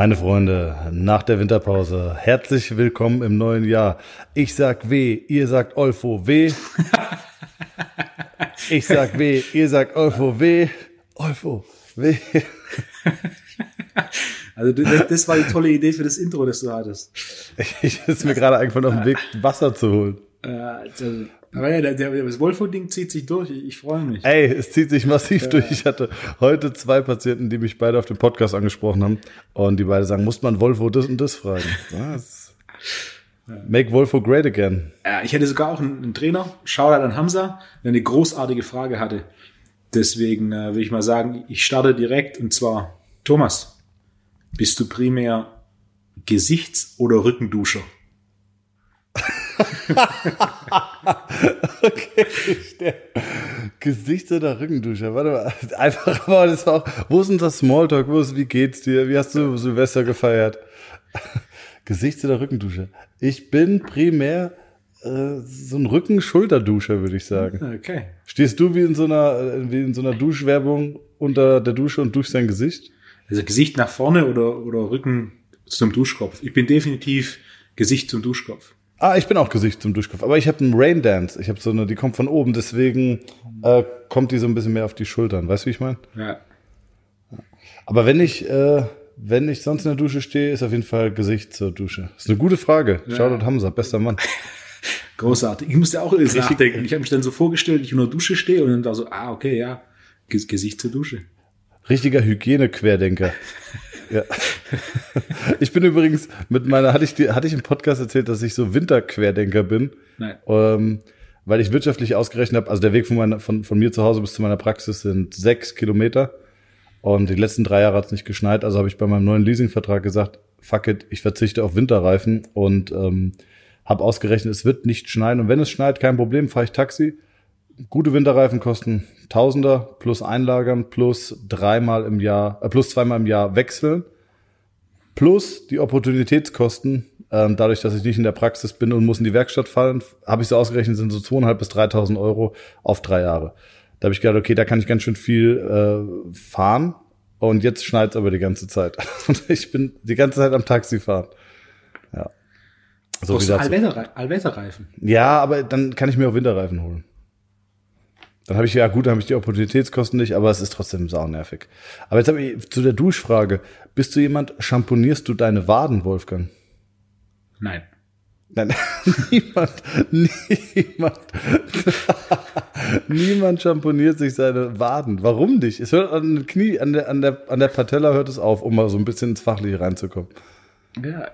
Meine Freunde, nach der Winterpause, herzlich willkommen im neuen Jahr. Ich sag W, ihr sagt Olfo W. Ich sag W, ihr sagt Olfo W. Olfo W. Also das, war die tolle Idee für das Intro, das du hattest. Ich ist mir gerade einfach auf dem Weg, Wasser zu holen. Äh, also, aber ja, der, der, das Wolfo-Ding zieht sich durch. Ich, ich freue mich. Ey, es zieht sich massiv durch. Ich hatte heute zwei Patienten, die mich beide auf dem Podcast angesprochen haben und die beide sagen, muss man Wolfo das und das fragen? Was? Make Wolfo great again. Ja, ich hätte sogar auch einen, einen Trainer, Shoutout an Hamza, der eine großartige Frage hatte. Deswegen äh, will ich mal sagen, ich starte direkt und zwar, Thomas, bist du primär Gesichts- oder Rückenduscher? okay, der Gesichts- oder Rückenduscher. Warte mal, einfach mal, das war auch, wo ist denn das Smalltalk? Wo ist, wie geht's dir? Wie hast du Silvester gefeiert? Gesichts- oder Rückenduscher? Ich bin primär äh, so ein Rücken-Schulterduscher, würde ich sagen. Okay. Stehst du wie in so einer, wie in so einer Duschwerbung unter der Dusche und duschst dein Gesicht? Also Gesicht nach vorne oder, oder Rücken zum Duschkopf. Ich bin definitiv Gesicht zum Duschkopf. Ah, ich bin auch Gesicht zum Duschkopf, aber ich habe einen Rain Dance. Ich habe so eine, die kommt von oben, deswegen äh, kommt die so ein bisschen mehr auf die Schultern. Weißt du, wie ich meine? Ja. Aber wenn ich, äh, wenn ich sonst in der Dusche stehe, ist auf jeden Fall Gesicht zur Dusche. ist eine gute Frage. Ja. Shoutout Hamza, bester Mann. Großartig. Ich musste auch alles nachdenken. Ich habe mich dann so vorgestellt, ich in der Dusche stehe und dann da so, ah, okay, ja, Gesicht zur Dusche. Richtiger Hygiene-Querdenker. ja. Ich bin übrigens mit meiner, hatte ich, die, hatte ich im Podcast erzählt, dass ich so Winterquerdenker bin? Nein. Ähm, weil ich wirtschaftlich ausgerechnet habe, also der Weg von, meiner, von, von mir zu Hause bis zu meiner Praxis sind sechs Kilometer. Und die letzten drei Jahre hat es nicht geschneit, also habe ich bei meinem neuen Leasingvertrag gesagt, fuck it, ich verzichte auf Winterreifen und ähm, habe ausgerechnet, es wird nicht schneien. Und wenn es schneit, kein Problem, fahre ich Taxi. Gute Winterreifen kosten Tausender plus einlagern plus dreimal im Jahr, äh, plus zweimal im Jahr wechseln. Plus die Opportunitätskosten, ähm, dadurch, dass ich nicht in der Praxis bin und muss in die Werkstatt fallen, habe ich so ausgerechnet, sind so zweieinhalb bis 3.000 Euro auf drei Jahre. Da habe ich gedacht, okay, da kann ich ganz schön viel äh, fahren. Und jetzt schneit es aber die ganze Zeit. Und ich bin die ganze Zeit am Taxi fahren. Ja. So wie Allwetter, Allwetterreifen. Ja, aber dann kann ich mir auch Winterreifen holen. Dann habe ich, ja gut, dann habe ich die Opportunitätskosten nicht, aber es ist trotzdem saunervig. Aber jetzt habe ich zu der Duschfrage. Bist du jemand, champonierst du deine Waden, Wolfgang? Nein. Nein, niemand, niemand, niemand champoniert sich seine Waden. Warum nicht? Es hört an den Knie, an der, an der, an der Patella hört es auf, um mal so ein bisschen ins Fachliche reinzukommen. Ja,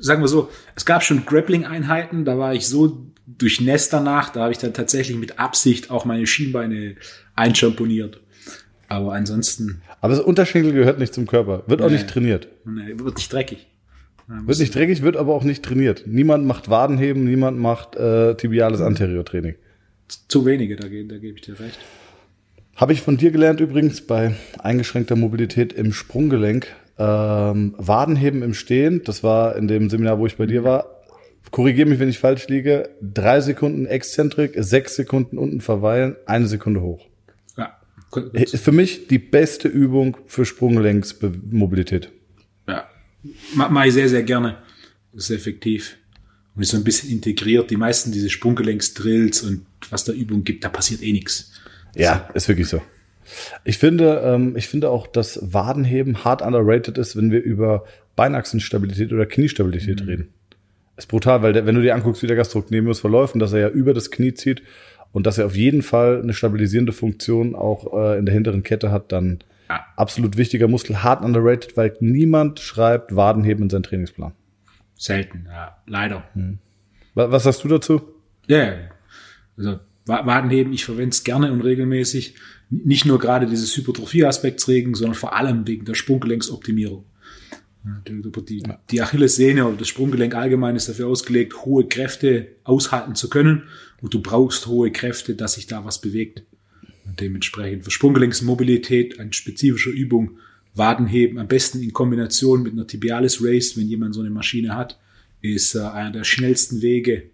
sagen wir so, es gab schon Grappling-Einheiten, da war ich so durchnässt danach, da habe ich dann tatsächlich mit Absicht auch meine Schienbeine einschamponiert. Aber ansonsten. Aber das Unterschenkel gehört nicht zum Körper, wird nee, auch nicht trainiert. Nee, wird nicht dreckig. Wird nicht dreckig, wird aber auch nicht trainiert. Niemand macht Wadenheben, niemand macht äh, tibiales Anterior-Training. Zu wenige, da, da gebe ich dir recht. Habe ich von dir gelernt übrigens bei eingeschränkter Mobilität im Sprunggelenk. Ähm, Wadenheben im Stehen, das war in dem Seminar, wo ich bei dir war. Korrigiere mich, wenn ich falsch liege. Drei Sekunden Exzentrik, sechs Sekunden unten verweilen, eine Sekunde hoch. Ja. Ist für mich die beste Übung für Sprunggelenksmobilität. Ja, mache ich sehr, sehr gerne. Das ist effektiv. Und ist so ein bisschen integriert. Die meisten diese Sprunggelenksdrills und was da Übung gibt, da passiert eh nichts. Ja, ist wirklich so. Ich finde, ähm, ich finde auch, dass Wadenheben hart underrated ist, wenn wir über Beinachsenstabilität oder Kniestabilität mhm. reden. Ist brutal, weil der, wenn du dir anguckst, wie der Gastrocnemius verläuft und dass er ja über das Knie zieht und dass er auf jeden Fall eine stabilisierende Funktion auch äh, in der hinteren Kette hat, dann ja. absolut wichtiger Muskel, hart underrated, weil niemand schreibt Wadenheben in seinen Trainingsplan. Selten, ja, leider. Hm. Was sagst du dazu? Ja, also Wadenheben, ich verwende es gerne und regelmäßig. Nicht nur gerade dieses Hypertrophie-Aspekts regen, sondern vor allem wegen der Sprunggelenksoptimierung. Die, die Achillessehne oder das Sprunggelenk allgemein ist dafür ausgelegt, hohe Kräfte aushalten zu können. Und du brauchst hohe Kräfte, dass sich da was bewegt. Und dementsprechend für Sprunggelenksmobilität eine spezifische Übung, Wadenheben, am besten in Kombination mit einer Tibialis Race, wenn jemand so eine Maschine hat, ist äh, einer der schnellsten Wege,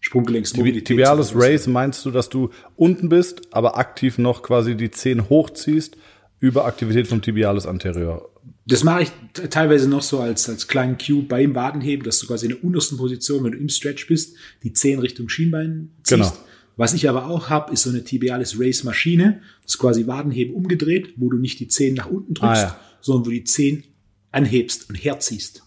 Sprunggelenksmobilität. Tibialis Race meinst du, dass du unten bist, aber aktiv noch quasi die Zehen hochziehst über Aktivität vom Tibialis anterior? Das mache ich teilweise noch so als, als kleinen Cue beim Wadenheben, dass du quasi in der untersten Position, wenn du im Stretch bist, die Zehen Richtung Schienbein ziehst. Genau. Was ich aber auch habe, ist so eine Tibialis Race Maschine. Das ist quasi Wadenheben umgedreht, wo du nicht die Zehen nach unten drückst, Ah, ja. sondern wo du die Zehen anhebst und herziehst.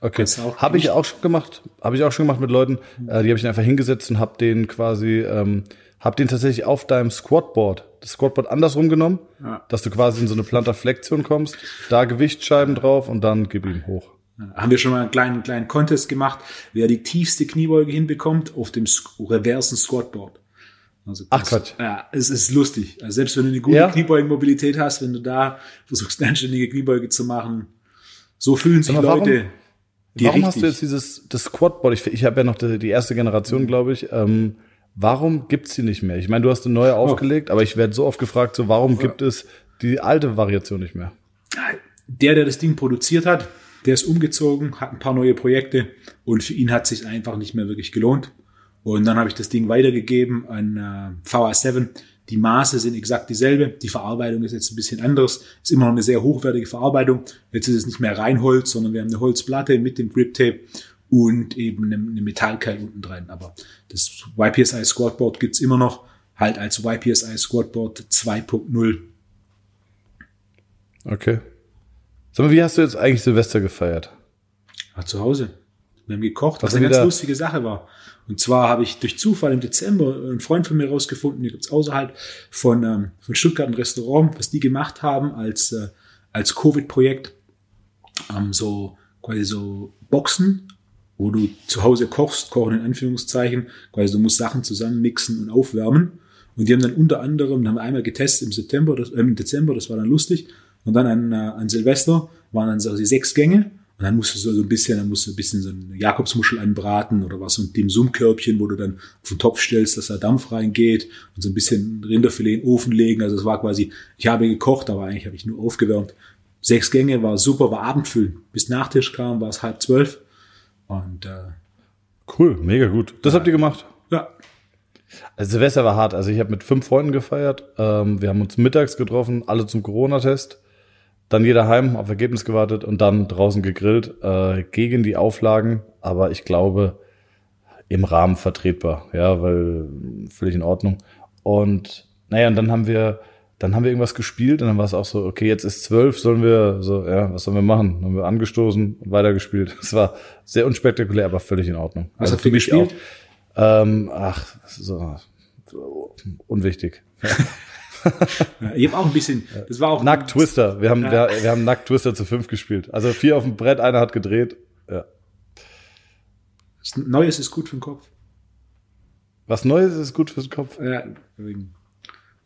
Okay, habe ich auch schon gemacht. Habe ich auch schon gemacht mit Leuten. Äh, die habe ich einfach hingesetzt und habe den quasi, ähm, habe den tatsächlich auf deinem Squatboard, das Squatboard andersrum genommen, Ja. dass du quasi in so eine Plantarflexion kommst, da Gewichtsscheiben drauf und dann gib ihm hoch. Haben wir schon mal einen kleinen, kleinen Contest gemacht, wer die tiefste Kniebeuge hinbekommt auf dem reversen Squatboard. Also Ach, Quatsch. Ja, es ist lustig. Also selbst wenn du eine gute Ja. Kniebeugenmobilität hast, wenn du da versuchst, eine anständige Kniebeuge zu machen, so fühlen sich warum- Leute, warum richtig, hast du jetzt dieses das Squatboard? Ich, ich habe ja noch die, die erste Generation, glaube ich. Ähm, warum gibt's die nicht mehr? Ich meine, du hast eine neue aufgelegt, aber ich werde so oft gefragt, so warum gibt es die alte Variation nicht mehr? der, der das Ding produziert hat, der ist umgezogen, hat ein paar neue Projekte und für ihn hat sich einfach nicht mehr wirklich gelohnt. Und dann habe ich das Ding weitergegeben an äh, VA7. Die Maße sind exakt dieselbe. Die Verarbeitung ist jetzt ein bisschen anders. Ist immer noch eine sehr hochwertige Verarbeitung. Jetzt ist es nicht mehr Reinholz, sondern wir haben eine Holzplatte mit dem Grip Tape und eben eine, eine Metallkeil unten drin. Aber das YPSI Squatboard gibt's immer noch, halt als YPSI Squatboard 2.0. Okay. Sag mal, wie hast du jetzt eigentlich Silvester gefeiert? Ja, zu Hause. Wir haben gekocht, was Was eine ganz lustige Sache war. Und zwar habe ich durch Zufall im Dezember einen Freund von mir rausgefunden, hier gibt's außerhalb von, ähm, von Stuttgart ein Restaurant, was die gemacht haben als, äh, als Covid-Projekt. Ähm, so quasi so Boxen, wo du zu Hause kochst, kochen in Anführungszeichen, quasi du musst Sachen zusammenmixen und aufwärmen. Und die haben dann unter anderem, haben einmal getestet im September, das, äh, im Dezember, das war dann lustig. Und dann an, äh, an Silvester waren dann so sechs Gänge. Und dann musstest du so ein bisschen, dann musst du ein bisschen so eine Jakobsmuschel anbraten oder was so ein Dim-Sum-Körbchen, wo du dann auf den Topf stellst, dass da Dampf reingeht und so ein bisschen Rinderfilet in den Ofen legen. Also es war quasi, ich habe gekocht, aber eigentlich habe ich nur aufgewärmt. Sechs Gänge war super, war Abendfüllen. Bis Nachtisch kam, war es halb zwölf. Und äh, Cool, mega gut. Das habt ihr gemacht? ja, Also Silvester war hart. Also ich habe mit fünf Freunden gefeiert. Ähm, wir haben uns mittags getroffen, alle zum Corona-Test. Dann jeder heim, auf Ergebnis gewartet und dann draußen gegrillt äh, gegen die Auflagen. Aber ich glaube, im Rahmen vertretbar. Ja, weil völlig in Ordnung. Und naja, und dann haben wir, dann haben wir irgendwas gespielt und dann war es auch so, okay, jetzt ist zwölf, sollen wir so, ja, was sollen wir machen? Dann haben wir angestoßen und weitergespielt. Es war sehr unspektakulär, aber völlig in Ordnung. Was habt für ihr mich gespielt? Auch, ähm, ach, so, unwichtig. ja, ich habe auch ein bisschen, das war auch Nackt Twister. Wir haben, Ja. wir, wir haben Nackt Twister zu fünf gespielt. Also vier auf dem Brett, einer hat gedreht. Ja. Neues ist gut für den Kopf. Was Neues ist gut fürs Kopf. Ja, deswegen.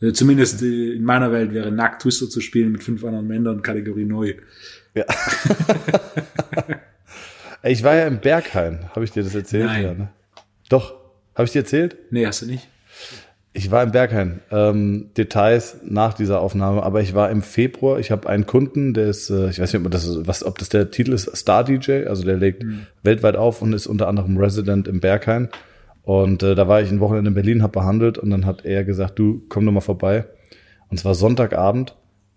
Also zumindest äh, in meiner Welt wäre Nackt Twister zu spielen mit fünf anderen Männern Kategorie neu. Ja. Ich war ja im Berghain. Habe ich dir das erzählt? Nein. Ja, ne? Doch. Habe ich dir erzählt? Nee, hast du nicht? Ich war im Berghain. Ähm, Details nach dieser Aufnahme, aber ich war im Februar. Ich habe einen Kunden, der ist, äh, ich weiß nicht, ob das, was, ob das der Titel ist, Star DJ. Also der legt weltweit auf und ist unter anderem Resident im Berghain. Und äh, da war ich ein Wochenende in Berlin, habe behandelt und dann hat er gesagt, du komm doch mal vorbei. Und zwar Sonntagabend.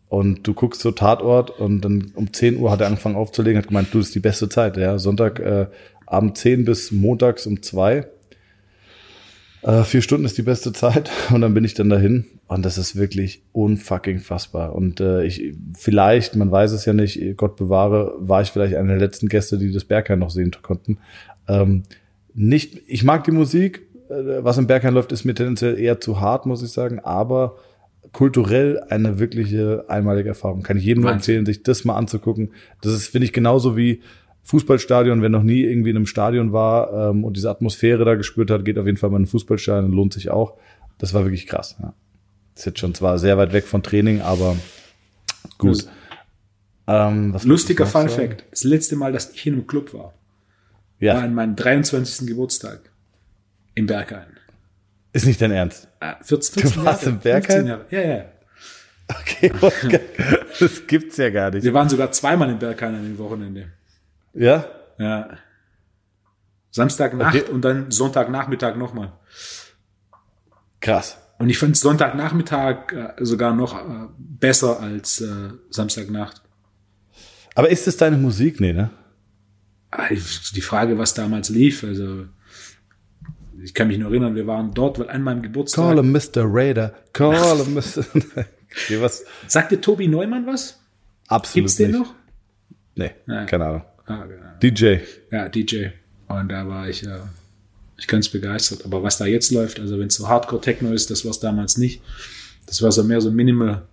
Und du guckst so Tatort und dann um 10 Uhr hat er angefangen aufzulegen, hat gemeint, du, das ist die beste Zeit, ja. Sonntag äh, Abend 10 bis montags um 2. Äh, vier Stunden ist die beste Zeit und dann bin ich dann dahin und das ist wirklich unfucking fassbar. Und äh, ich vielleicht, man weiß es ja nicht, Gott bewahre, war ich vielleicht einer der letzten Gäste, die das Berghain noch sehen konnten. Ähm, nicht, ich mag die Musik, äh, was im Berghain läuft, ist mir tendenziell eher zu hart, muss ich sagen, aber kulturell eine wirkliche einmalige Erfahrung. Kann ich jedem nur empfehlen, sich das mal anzugucken. Das ist, finde ich, genauso wie Fußballstadion, wer noch nie irgendwie in einem Stadion war ähm, und diese Atmosphäre da gespürt hat, geht auf jeden Fall mal in ein Fußballstadion, lohnt sich auch. Das war wirklich krass. Ja. Ist jetzt schon zwar sehr weit weg von Training, aber gut. Ähm, Lustiger Fun? Fact. Das letzte Mal, dass ich in einem Club war, war Ja, an meinem 23. Geburtstag im Berghain. ist nicht dein Ernst. Ah, 14, 14 Du warst Jahre, im Berghain? 15 Jahre. Ja, ja. Okay, das gibt's ja gar nicht. Wir waren sogar zweimal im Berghain an dem Wochenende. Ja? Ja. Samstagnacht Okay. und dann Sonntagnachmittag nochmal. Krass. Und ich fand Sonntagnachmittag äh, sogar noch äh, besser als äh, Samstagnacht. Aber ist es deine Musik? Nee, ne? Ah, Die Frage, was damals lief, also ich kann mich nur erinnern, wir waren dort, weil an meinem Geburtstag. Call him Mr. Raider. Call him Mr. okay, was? Sagte Tobi Neumann was? Absolut Gibt's den nicht. noch? Nee, Ja. keine Ahnung. Ah, genau. DJ. Ja, DJ. Und da war ich, äh, ich ganz begeistert. Aber was da jetzt läuft, also wenn es so Hardcore-Techno ist, das war es damals nicht. Das war so mehr so Minimal.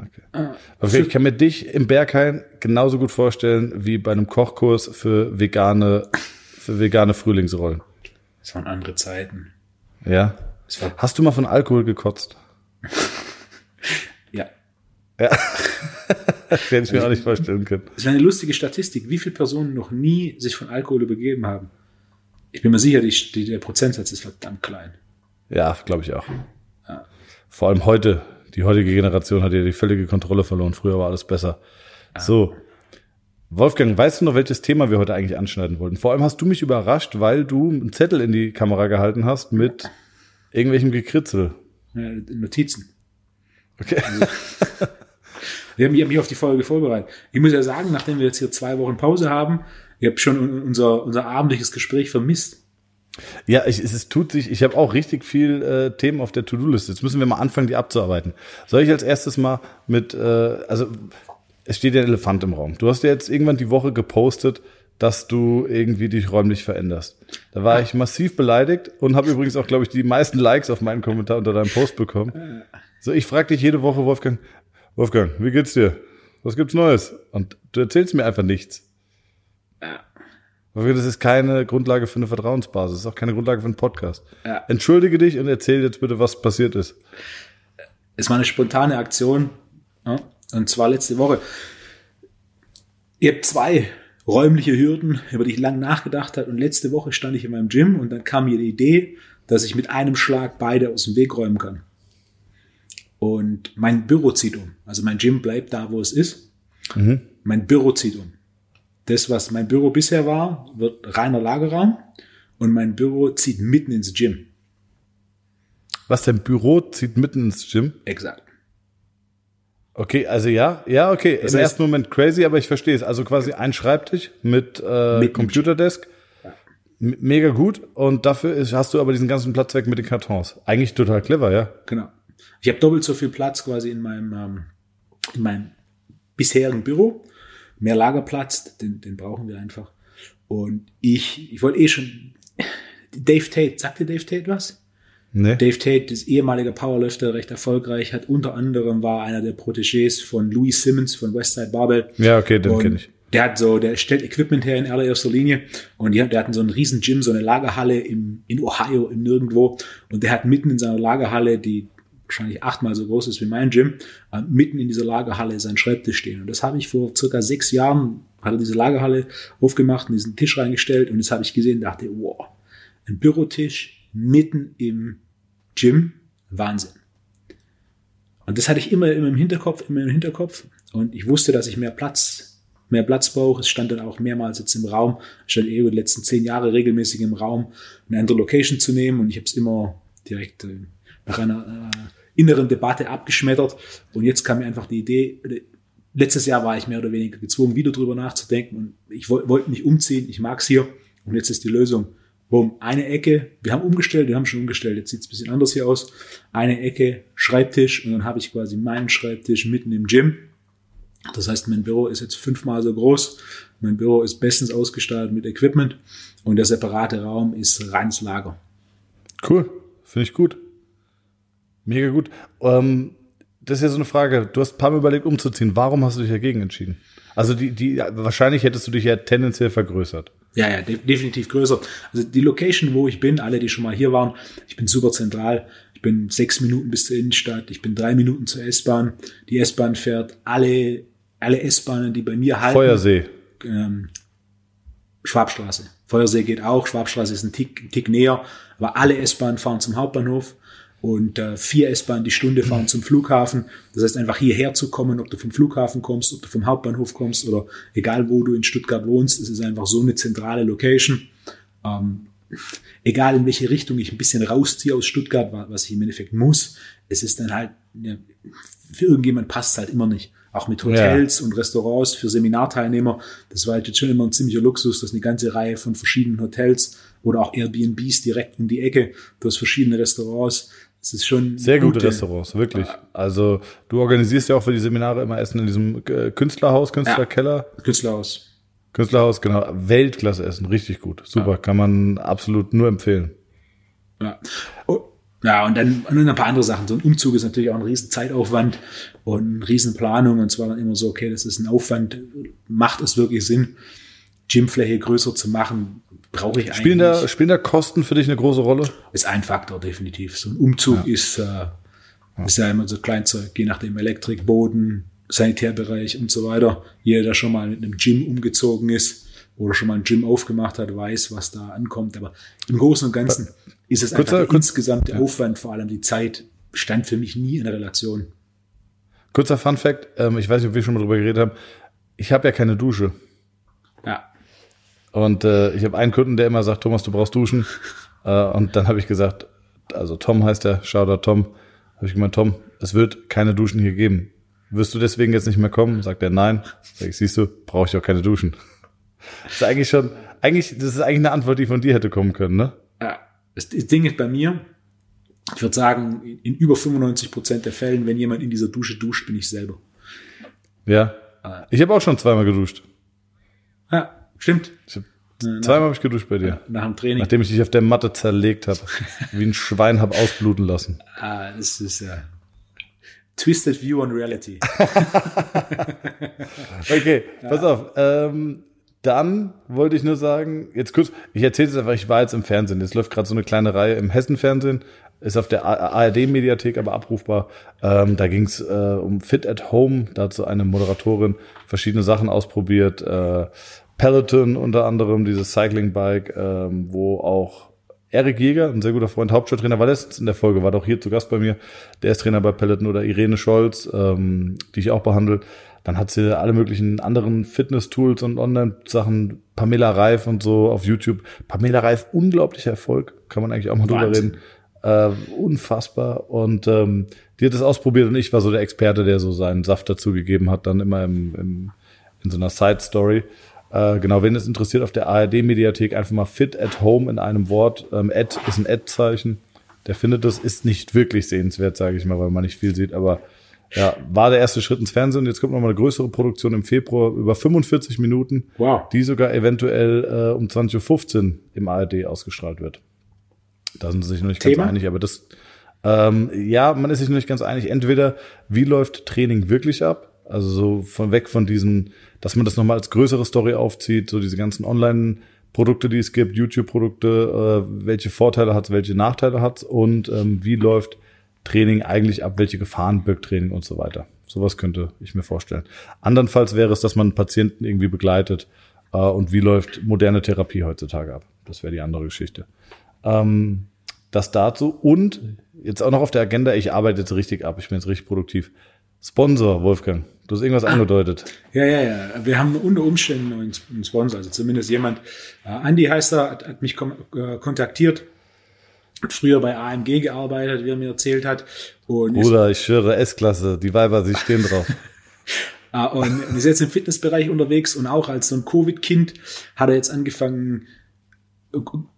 Okay. okay, ich kann mir dich im Berghain genauso gut vorstellen wie bei einem Kochkurs für vegane, für vegane Frühlingsrollen. Das waren andere Zeiten. Ja. Hast du mal von Alkohol gekotzt? ja. Das hätte ich mir auch nicht vorstellen können. Das wäre eine lustige Statistik, wie viele Personen noch nie sich von Alkohol übergeben haben. Ich bin mir sicher, die, die, der Prozentsatz ist verdammt klein. Ja, glaube ich auch. Vor allem heute. Die heutige Generation hat ja die völlige Kontrolle verloren. Früher war alles besser. So. Wolfgang, weißt du noch, welches Thema wir heute eigentlich anschneiden wollten? Vor allem hast du mich überrascht, weil du einen Zettel in die Kamera gehalten hast mit irgendwelchem Gekritzel. Notizen. Okay. Wir haben mich, auf die Folge vorbereitet. Ich muss ja sagen, nachdem wir jetzt hier zwei Wochen Pause haben, ich habe schon un- unser, unser abendliches Gespräch vermisst. Ja, ich, es, es tut sich, ich habe auch richtig viel äh, Themen auf der To-Do-Liste. Jetzt müssen wir mal anfangen, die abzuarbeiten. Soll ich als erstes mal mit, äh, also es steht ja ein Elefant im Raum. Du hast ja jetzt irgendwann die Woche gepostet, dass du irgendwie dich räumlich veränderst. Da war ich massiv beleidigt und habe übrigens auch, glaube ich, die meisten Likes auf meinen Kommentar unter deinem Post bekommen. So, ich frage dich jede Woche, Wolfgang, Wolfgang, wie geht's dir? Was gibt's Neues? Und du erzählst mir einfach nichts. Wolfgang, Das ist keine Grundlage für eine Vertrauensbasis, das ist auch keine Grundlage für einen Podcast. Ja. Entschuldige dich und erzähl jetzt bitte, was passiert ist. Es war eine spontane Aktion. Ja, und zwar letzte Woche. Ihr habt zwei räumliche Hürden, über die ich lang nachgedacht habe. Und letzte Woche stand ich in meinem Gym und dann kam mir die Idee, dass ich mit einem Schlag beide aus dem Weg räumen kann. Und mein Büro zieht um. Also mein Gym bleibt da, wo es ist. Mein Büro zieht um. Das, was mein Büro bisher war, wird reiner Lagerraum. Und mein Büro zieht mitten ins Gym. Was dein Büro zieht mitten ins Gym? Exakt. Okay, also ja, ja, okay. Im heißt- ersten Moment crazy, aber ich verstehe es. Also quasi ein Schreibtisch mit äh, Mit- Computerdesk. M- Mega gut. Und dafür ist, hast du aber diesen ganzen Platz weg mit den Kartons. Eigentlich total clever, ja. Genau. Ich habe doppelt so viel Platz quasi in meinem, ähm, in meinem bisherigen Büro. Mehr Lagerplatz, den, den brauchen wir einfach. Und ich, ich wollte eh schon. Dave Tate, sagt dir Dave Tate was? Ne? Dave Tate ist ehemaliger Powerlifter, recht erfolgreich, hat unter anderem war einer der Protégés von Louis Simmons von Westside Barbell. Ja, okay, den kenne ich. Der hat so, der stellt Equipment her in allererster Linie und die, der hatten so einen riesen Gym, so eine Lagerhalle im, in Ohio, im Nirgendwo. Und der hat mitten in seiner Lagerhalle, die wahrscheinlich achtmal so groß ist wie mein Gym, äh, mitten in dieser Lagerhalle seinen Schreibtisch stehen. Und das habe ich vor circa sechs Jahren, hat er diese Lagerhalle aufgemacht und diesen Tisch reingestellt und das habe ich gesehen und dachte, wow, ein Bürotisch mitten im Gym, Wahnsinn. Und das hatte ich immer, immer im Hinterkopf, immer im Hinterkopf. Und ich wusste, dass ich mehr Platz, mehr Platz brauche. Es stand dann auch mehrmals jetzt im Raum. Es stand eh über die letzten zehn Jahre regelmäßig im Raum, eine andere Location zu nehmen. Und ich habe es immer direkt äh, nach einer äh, inneren Debatte abgeschmettert. Und jetzt kam mir einfach die Idee, letztes Jahr war ich mehr oder weniger gezwungen, wieder drüber nachzudenken. Und ich woll- wollte nicht umziehen. Ich mag's hier. Und jetzt ist die Lösung. Boom, eine Ecke, wir haben umgestellt, wir haben schon umgestellt, jetzt sieht's ein bisschen anders hier aus. Eine Ecke, Schreibtisch und dann habe ich quasi meinen Schreibtisch mitten im Gym. Das heißt, mein Büro ist jetzt fünfmal so groß. Mein Büro ist bestens ausgestattet mit Equipment und der separate Raum ist reines Lager. Cool, finde ich gut. Mega gut. Ähm, das ist ja so eine Frage. Du hast ein paar Mal überlegt, umzuziehen. Warum hast du dich dagegen entschieden? Also die, die, wahrscheinlich hättest du dich ja tendenziell vergrößert. Ja, ja, de definitiv größer. Also die Location, wo ich bin, alle, die schon mal hier waren, ich bin super zentral. Ich bin sechs Minuten bis zur Innenstadt. Ich bin drei Minuten zur S-Bahn. Die S-Bahn fährt alle, alle S-Bahnen, die bei mir halten. Feuersee. ähm, Schwabstraße. Feuersee geht auch, Schwabstraße ist ein Tick, ein Tick näher, aber alle S-Bahnen fahren zum Hauptbahnhof und äh, vier S-Bahnen die Stunde fahren zum Flughafen. Das heißt, einfach hierher zu kommen, ob du vom Flughafen kommst, ob du vom Hauptbahnhof kommst oder egal wo du in Stuttgart wohnst, es ist einfach so eine zentrale Location. Ähm, egal in welche Richtung ich ein bisschen rausziehe aus Stuttgart, wa- was ich im Endeffekt muss, es ist dann halt, ja, für irgendjemand passt es halt immer nicht. auch mit Hotels ja. und Restaurants für Seminarteilnehmer. Das war jetzt schon immer ein ziemlicher Luxus, dass eine ganze Reihe von verschiedenen Hotels oder auch Airbnbs direkt um die Ecke, du hast verschiedene Restaurants. Das ist schon sehr gute, gute Restaurants, wirklich. Also du organisierst ja auch für die Seminare immer Essen in diesem äh, Künstlerhaus, Künstlerkeller. Ja, Künstlerhaus. Künstlerhaus, genau. Weltklasse Essen, richtig gut. Super, ja. kann man absolut nur empfehlen. Ja. Oh, ja, und dann, und dann ein paar andere Sachen. So ein Umzug ist natürlich auch ein riesen Zeitaufwand und eine riesen Planung. Und zwar dann immer so, okay, das ist ein Aufwand. Macht es wirklich Sinn, Gymfläche größer zu machen? Brauche ich spielen eigentlich. Da, spielen da Kosten für dich eine große Rolle? Ist ein Faktor, definitiv. So ein Umzug ja. ist, äh, ist ja immer so Kleinzeug, je nachdem Elektrik, Boden, Sanitärbereich und so weiter. Jeder, der schon mal mit einem Gym umgezogen ist oder schon mal ein Gym aufgemacht hat, weiß, was da ankommt. Aber im Großen und Ganzen ist es kurzer, einfach insgesamt der ja. Aufwand, vor allem die Zeit, stand für mich nie in Relation. Kurzer Fun Fact, ähm, ich weiß nicht, ob wir schon mal drüber geredet haben. Ich habe ja keine Dusche. Und äh, ich habe einen Kunden, der immer sagt, Thomas, du brauchst Duschen. äh, und dann habe ich gesagt, also Tom heißt der, Shoutout Tom, habe ich gemeint, Tom, es wird keine Duschen hier geben. Wirst du deswegen jetzt nicht mehr kommen? Sagt er, nein. Sag ich, siehst du, brauche ich auch keine Duschen. Das ist eigentlich schon, eigentlich, das ist eigentlich eine Antwort, die von dir hätte kommen können, ne? Ja. Das Ding ist bei mir, ich würde sagen, in über 95 Prozent der Fällen, wenn jemand in dieser Dusche duscht, bin ich selber. Ja. Ich habe auch schon zweimal geduscht. Ja, stimmt. Zweimal habe ich geduscht bei dir. Nach dem Training. Nachdem ich dich auf der Matte zerlegt habe. wie ein Schwein habe ausbluten lassen. Ah, das ist ja. Twisted View on Reality. okay, ja. pass auf. Ähm, dann wollte ich nur sagen, jetzt kurz, ich erzähle es einfach, ich war jetzt im Fernsehen. Jetzt läuft gerade so eine kleine Reihe im Hessen-Fernsehen, ist auf der ARD-Mediathek aber abrufbar. Ähm, da ging es äh, um Fit at Home, dazu eine Moderatorin verschiedene Sachen ausprobiert. Äh, Peloton unter anderem, dieses Cycling-Bike, ähm, wo auch Erik Jäger, ein sehr guter Freund, Hauptstadttrainer, war letztens in der Folge, war doch hier zu Gast bei mir. Der ist Trainer bei Peloton oder Irene Scholz, ähm, die ich auch behandle. Dann hat sie alle möglichen anderen Fitness-Tools und Online-Sachen, Pamela Reif und so auf YouTube. Pamela Reif, unglaublicher Erfolg, kann man eigentlich auch mal drüber reden. Äh, unfassbar. Und ähm, die hat es ausprobiert und ich war so der Experte, der so seinen Saft dazu gegeben hat, dann immer im, im, in so einer Side-Story. Äh, genau, wenn es interessiert, auf der ARD-Mediathek einfach mal Fit at Home in einem Wort. Ähm, Ad ist ein Ad-Zeichen. Der findet das, ist nicht wirklich sehenswert, sage ich mal, weil man nicht viel sieht, aber ja, war der erste Schritt ins Fernsehen. Jetzt kommt noch mal eine größere Produktion im Februar über 45 Minuten, wow. die sogar eventuell äh, um 20.15 Uhr im ARD ausgestrahlt wird. Da sind sie sich noch nicht Thema? ganz einig, aber das, ähm, ja, man ist sich noch nicht ganz einig. Entweder, wie läuft Training wirklich ab? Also so von weg von diesen, dass man das nochmal als größere Story aufzieht, so diese ganzen Online- Produkte, die es gibt, YouTube-Produkte, äh, welche Vorteile hat welche Nachteile hat und ähm, wie läuft Training eigentlich ab, welche Gefahren birgt Training und so weiter. Sowas könnte ich mir vorstellen. Andernfalls wäre es, dass man Patienten irgendwie begleitet äh, und wie läuft moderne Therapie heutzutage ab. Das wäre die andere Geschichte. Ähm, das dazu und jetzt auch noch auf der Agenda, ich arbeite jetzt richtig ab, ich bin jetzt richtig produktiv. Sponsor, Wolfgang. Du hast irgendwas ah, angedeutet. Ja, ja, ja. Wir haben unter Umständen einen Sponsor, also zumindest jemand. Uh, Andy heißt er, hat, hat mich äh, kontaktiert früher bei AMG gearbeitet, wie er mir erzählt hat. Und Bruder, ich schwöre, S-Klasse, die Weiber, sie stehen drauf. ah, und ist jetzt im Fitnessbereich unterwegs und auch als so ein Covid-Kind hat er jetzt angefangen,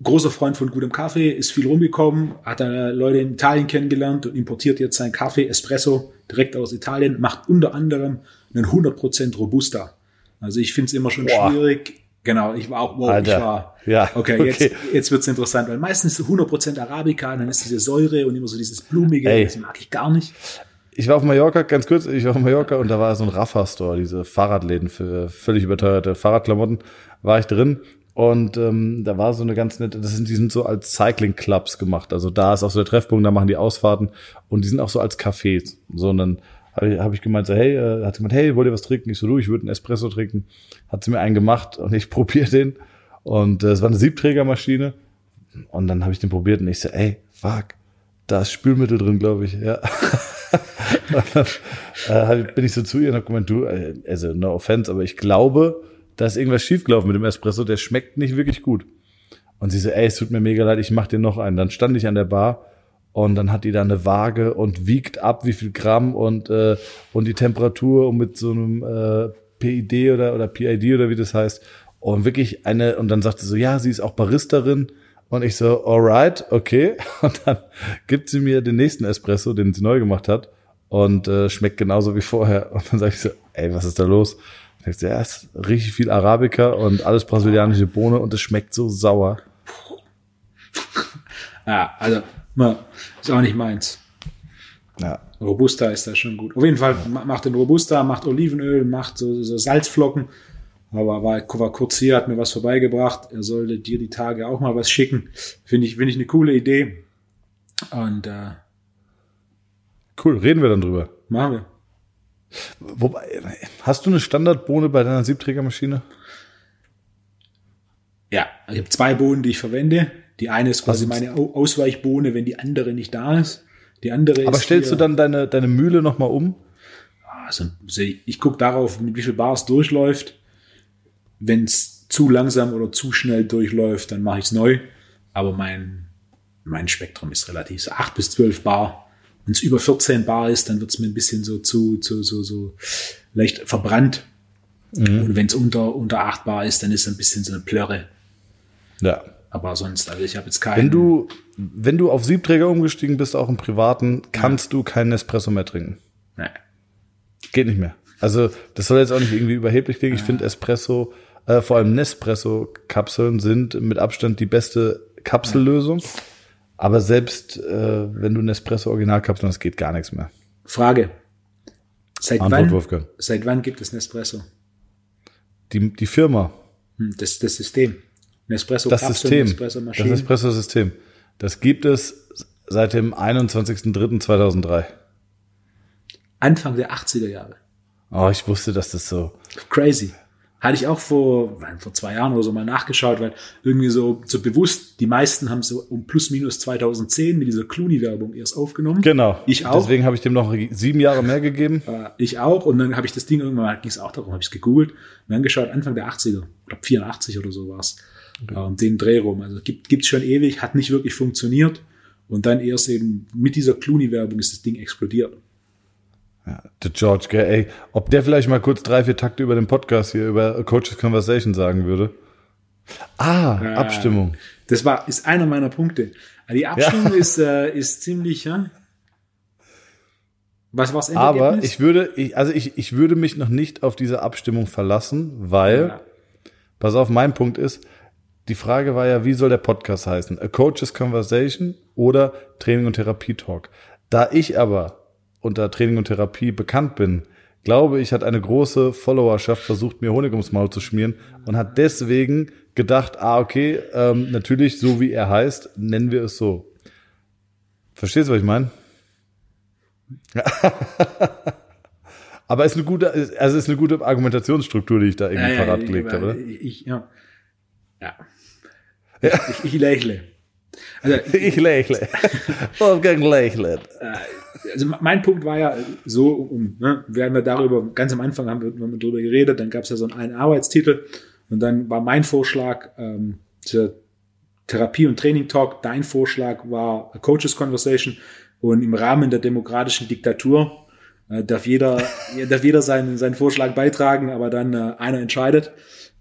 großer Freund von gutem Kaffee, ist viel rumgekommen, hat da Leute in Italien kennengelernt und importiert jetzt seinen Kaffee Espresso direkt aus Italien, macht unter anderem einen 100% Robusta. Also ich finde es immer schon Boah. schwierig, Genau, ich war auch, wow, Alter. ich war, ja, okay, okay. jetzt, jetzt wird's interessant, weil meistens 100% Arabica, dann ist diese Säure und immer so dieses Blumige, Ey. das mag ich gar nicht. Ich war auf Mallorca, ganz kurz, ich war auf Mallorca und da war so ein Rafa-Store, diese Fahrradläden für völlig überteuerte Fahrradklamotten, war ich drin und ähm, da war so eine ganz nette, das sind, die sind so als Cycling Clubs gemacht. Also da ist auch so der Treffpunkt, da machen die Ausfahrten und die sind auch so als Cafés. So, und dann habe ich, hab ich gemeint, so, hey, äh, hat sie gemeint, hey, wollt ihr was trinken? Ich so, du, ich würde einen Espresso trinken. Hat sie mir einen gemacht und ich probiere den. Und äh, es war eine Siebträgermaschine. Und dann habe ich den probiert und ich so, ey, fuck, da ist Spülmittel drin, glaube ich. Ja. dann äh, bin ich so zu ihr und habe gemeint, du, äh, also no offense, aber ich glaube, da ist irgendwas schiefgelaufen mit dem Espresso, der schmeckt nicht wirklich gut. Und sie so, ey, es tut mir mega leid, ich mach dir noch einen. Dann stand ich an der Bar Und dann hat die da eine Waage und wiegt ab, wie viel Gramm und, äh, und die Temperatur und mit so einem äh, PID oder, oder PID oder wie das heißt. Und wirklich eine, und dann sagt sie so, ja, sie ist auch Baristerin. Und ich so, alright, okay. Und dann gibt sie mir den nächsten Espresso, den sie neu gemacht hat. Und äh, schmeckt genauso wie vorher. Und dann sage ich so, ey, was ist da los? Ich so, ja, es ist richtig viel Arabica und alles brasilianische Bohne und es schmeckt so sauer. Ja, also, ist auch nicht meins. Ja. Robusta ist da schon gut. Auf jeden Fall ma- macht den Robusta, macht Olivenöl, macht so, so Salzflocken. Aber war, war kurz hier, hat mir was vorbeigebracht. Er sollte dir die Tage auch mal was schicken. Finde ich, finde ich eine coole Idee. Und äh, Cool, reden wir dann drüber. machen wir. Wobei, hast du eine Standardbohne bei deiner Siebträgermaschine? Ja, ich habe zwei Bohnen, die ich verwende. Die eine ist quasi Was meine Au- Ausweichbohne, wenn die andere nicht da ist. Die andere Aber stellst du dann deine, deine Mühle nochmal um? Also, ich gucke darauf, mit wie viel Bar es durchläuft. Wenn es zu langsam oder zu schnell durchläuft, dann mache ich es neu. Aber mein, mein Spektrum ist relativ so 8 bis 12 Bar. Wenn es über 14 Bar ist, dann wird es mir ein bisschen so zu, zu so, so leicht verbrannt. Und wenn es unter, unter 8 Bar ist, dann ist es ein bisschen so eine Plörre. Ja. Aber sonst, also ich habe jetzt keinen. Wenn du, wenn du auf Siebträger umgestiegen bist, auch im Privaten, kannst du keinen Espresso mehr trinken. Nein. Geht nicht mehr. Also, das soll jetzt auch nicht irgendwie überheblich klingen. Ich finde Espresso, äh, vor allem Nespresso-Kapseln sind mit Abstand die beste Kapsellösung. Aber selbst äh, wenn du Nespresso Originalkapseln hast, geht gar nichts mehr. Frage. Seit Antwort, wann, Wolfgang. seit wann gibt es Nespresso? Die, die Firma, Hm, Das, das System. Nespresso das System, Nespresso das Maschinen. Espresso-System, das gibt es seit dem 21.03.2003. Anfang der 80er Jahre. Oh, ich wusste, dass das so. Crazy. Hatte ich auch vor, vor zwei Jahren oder so mal nachgeschaut, weil irgendwie so, so bewusst, die meisten haben so um plus minus 2010 mit dieser Clooney-Werbung erst aufgenommen. Genau. Ich auch. Deswegen habe ich dem noch sieben Jahre mehr gegeben. Äh, ich auch. Und dann habe ich das Ding irgendwann mal, ging es auch darum, habe ich es gegoogelt und angeschaut, Anfang der 80er, ich glaube 84 oder so war es, ähm, den Dreh rum. Also gibt gibt's schon ewig, hat nicht wirklich funktioniert. Und dann erst eben mit dieser Clooney-Werbung ist das Ding explodiert. Ja, der George, gell, ey, ob der vielleicht mal kurz drei, vier Takte über den Podcast hier, über Coaches Conversation sagen würde. Ah, Ja. Abstimmung. Das war, ist einer meiner Punkte. Also Die Abstimmung ist, äh, ist ziemlich, ja. Was war's Aber ich würde, ich, also ich, ich würde mich noch nicht auf diese Abstimmung verlassen, weil, Ja. pass auf, mein Punkt ist, die Frage war ja, wie soll der Podcast heißen? A Coaches Conversation oder Training und Therapie Talk? Da ich aber unter Training und Therapie bekannt bin, glaube ich, hat eine große Followerschaft versucht, mir Honig ums Maul zu schmieren und hat deswegen gedacht, ah, okay, ähm, natürlich, so wie er heißt, nennen wir es so. Verstehst du, was ich meine? Aber ist eine gute, also ist eine gute Argumentationsstruktur, die ich da irgendwie Ja, ja, parat ich- gelegt habe. Ich, ja. Ja. Ich, ich lächle. Also, Ich lächle. Wolfgang lächelt. also mein Punkt war ja so, um, ne, wir haben ja darüber, ganz am Anfang haben wir, haben wir darüber geredet, dann gab es ja so einen Arbeitstitel und dann war mein Vorschlag, ähm, zur Therapie- und Training-Talk, dein Vorschlag war a Coaches Conversation und im Rahmen der demokratischen Diktatur äh, darf jeder, darf jeder seinen, seinen Vorschlag beitragen, aber dann äh, einer entscheidet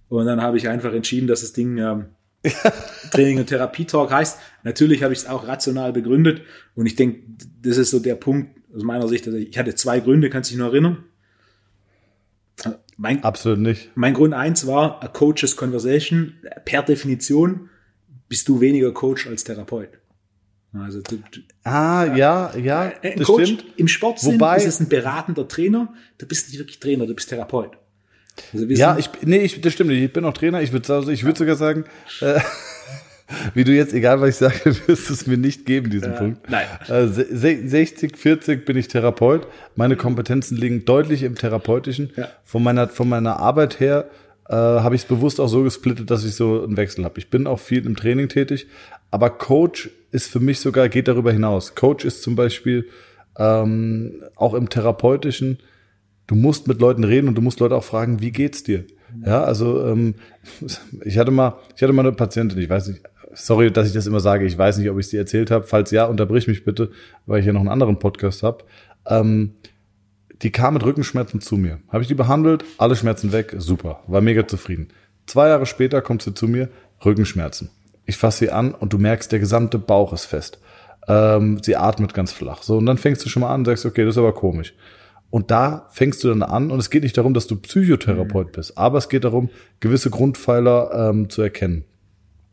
und dann habe ich einfach entschieden, dass das Ding ähm, Training und Therapie Talk heißt. Natürlich habe ich es auch rational begründet und ich denke, das ist so der Punkt aus meiner Sicht. Ich hatte zwei Gründe, kannst du dich noch erinnern? Mein, Absolut nicht. mein Grund eins war a coach's conversation. Per Definition bist du weniger Coach als Therapeut. Also du, du, Ah, ja, ja, ein Coach stimmt. im Sportsinn Wobei- ist es ein beratender Trainer. Du bist nicht wirklich Trainer, du bist Therapeut. Also Ja, ich, nee, ich, das stimmt nicht. Ich bin auch Trainer. Ich würde also, ich würde sogar sagen, äh, wie du jetzt, egal was ich sage, wirst du es mir nicht geben, diesen Punkt. nein. Äh, se- se- 60, 40 bin ich Therapeut. Meine Kompetenzen liegen deutlich im Therapeutischen. Ja. Von meiner, von meiner Arbeit her äh, habe ich es bewusst auch so gesplittet, dass ich so einen Wechsel habe. Ich bin auch viel im Training tätig, aber Coach ist für mich sogar, geht darüber hinaus. Coach ist zum Beispiel ähm, auch im Therapeutischen, du musst mit Leuten reden und du musst Leute auch fragen, wie geht's dir? Ja, also ähm, ich hatte mal, ich hatte mal eine Patientin, ich weiß nicht, sorry, dass ich das immer sage, ich weiß nicht, ob ich es dir erzählt habe. Falls ja, unterbrich mich bitte, weil ich ja noch einen anderen Podcast habe. Ähm, die kam mit Rückenschmerzen zu mir. Habe ich die behandelt, alle Schmerzen weg, super, war mega zufrieden. Zwei Jahre später kommt sie zu mir, Rückenschmerzen. Ich fasse sie an und du merkst, der gesamte Bauch ist fest. Ähm, sie atmet ganz flach. So, und dann fängst du schon mal an und sagst, okay, das ist aber komisch. Und da fängst du dann an, und es geht nicht darum, dass du Psychotherapeut mhm. bist, aber es geht darum, gewisse Grundpfeiler ähm, zu erkennen.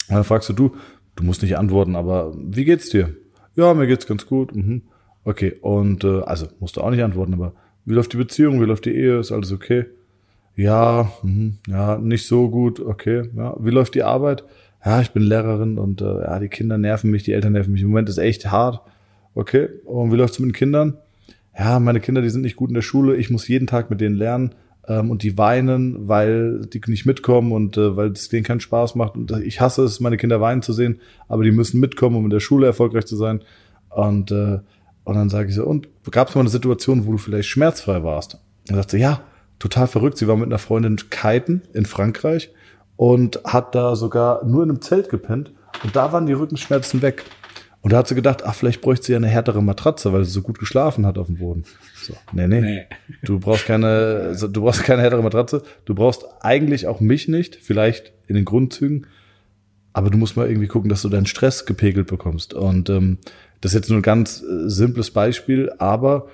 Und dann fragst du, du, du musst nicht antworten, aber wie geht's dir? Ja, mir geht's ganz gut. Mhm. Okay, und äh, also musst du auch nicht antworten, aber wie läuft die Beziehung, wie läuft die Ehe, ist alles okay? Ja, mh, ja, nicht so gut, okay. Ja, wie läuft die Arbeit? Ja, ich bin Lehrerin und äh, ja, die Kinder nerven mich, die Eltern nerven mich. Im Moment ist echt hart. Okay, und wie läuft's mit den Kindern? Ja, meine Kinder, die sind nicht gut in der Schule, ich muss jeden Tag mit denen lernen ähm, und die weinen, weil die nicht mitkommen und äh, weil es denen keinen Spaß macht. Und ich hasse es, meine Kinder weinen zu sehen, aber die müssen mitkommen, um in der Schule erfolgreich zu sein. Und, äh, und dann sage ich so, und gab es mal eine Situation, wo du vielleicht schmerzfrei warst? Und sagt sie, ja, total verrückt. Sie war mit einer Freundin kiten in Frankreich und hat da sogar nur in einem Zelt gepennt. Und da waren die Rückenschmerzen weg. Und da hat sie gedacht, ach, vielleicht bräuchte sie ja eine härtere Matratze, weil sie so gut geschlafen hat auf dem Boden. So, nee, nee. nee. Du brauchst keine, du brauchst keine härtere Matratze. Du brauchst eigentlich auch mich nicht, vielleicht in den Grundzügen. Aber du musst mal irgendwie gucken, dass du deinen Stress gepegelt bekommst. Und ähm, das ist jetzt nur ein ganz äh, simples Beispiel, aber,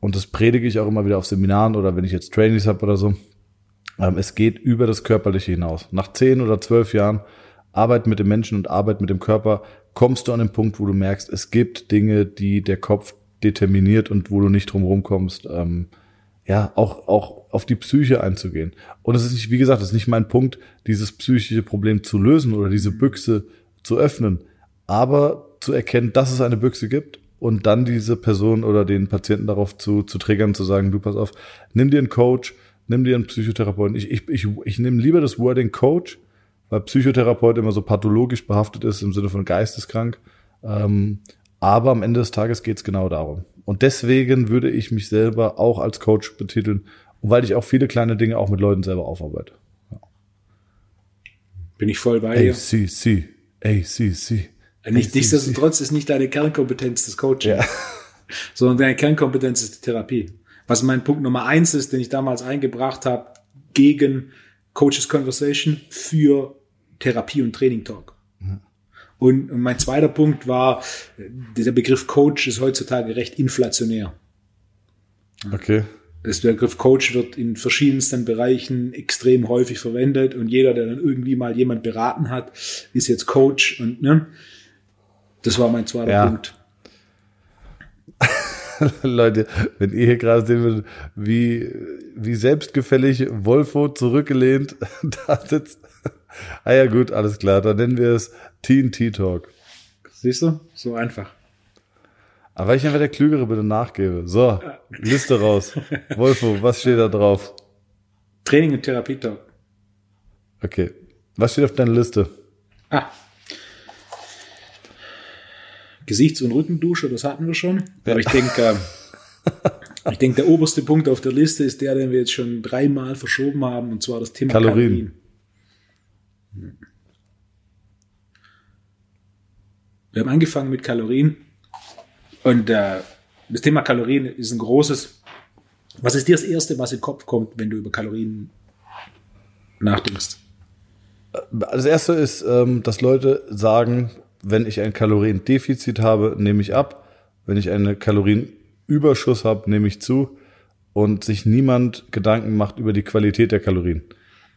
und das predige ich auch immer wieder auf Seminaren oder wenn ich jetzt Trainees habe oder so, ähm, es geht über das Körperliche hinaus. Nach zehn oder zwölf Jahren Arbeit mit dem Menschen und Arbeit mit dem Körper kommst du an den Punkt, wo du merkst, es gibt Dinge, die der Kopf determiniert und wo du nicht drum kommst, ähm, ja, auch, auch auf die Psyche einzugehen. Und es ist nicht, wie gesagt, es ist nicht mein Punkt, dieses psychische Problem zu lösen oder diese Büchse zu öffnen, aber zu erkennen, dass es eine Büchse gibt und dann diese Person oder den Patienten darauf zu, zu triggern, zu sagen, du pass auf, nimm dir einen Coach, nimm dir einen Psychotherapeuten. Ich, ich, ich, ich nehme lieber das Wording Coach, weil Psychotherapeut immer so pathologisch behaftet ist im Sinne von geisteskrank. Ähm, aber am Ende des Tages geht es genau darum. Und deswegen würde ich mich selber auch als Coach betiteln, weil ich auch viele kleine Dinge auch mit Leuten selber aufarbeite. Ja. Bin ich voll bei dir. ACC, ACC. Nicht, nichtsdestotrotz ist nicht deine Kernkompetenz das Coaching, ja. sondern deine Kernkompetenz ist die Therapie. Was mein Punkt Nummer eins ist, den ich damals eingebracht habe, gegen Coaches Conversation für Therapie und Training Talk. Und mein zweiter Punkt war, dieser Begriff Coach ist heutzutage recht inflationär. Okay. Das Begriff Coach wird in verschiedensten Bereichen extrem häufig verwendet und jeder, der dann irgendwie mal jemand beraten hat, ist jetzt Coach und ne, das war mein zweiter ja. Punkt. Leute, wenn ihr hier gerade sehen würdet, wie, wie selbstgefällig Wolfo zurückgelehnt da sitzt. ah ja, gut, alles klar. Dann nennen wir es TNT Talk. Siehst du? So einfach. Aber ich einfach der Klügere bitte nachgebe. So, Liste raus. Wolfo, was steht da drauf? Training und Therapie Talk. Okay. Was steht auf deiner Liste? Ah, Gesichts- und Rückendusche, das hatten wir schon. Aber ich denke, ich denke, der oberste Punkt auf der Liste ist der, den wir jetzt schon dreimal verschoben haben, und zwar das Thema Kalorien. Kalorien. Wir haben angefangen mit Kalorien und äh, das Thema Kalorien ist ein großes. Was ist dir das Erste, was in den Kopf kommt, wenn du über Kalorien nachdenkst? Das Erste ist, ähm, dass Leute sagen, wenn ich ein Kaloriendefizit habe, nehme ich ab. Wenn ich einen Kalorienüberschuss habe, nehme ich zu. Und sich niemand Gedanken macht über die Qualität der Kalorien.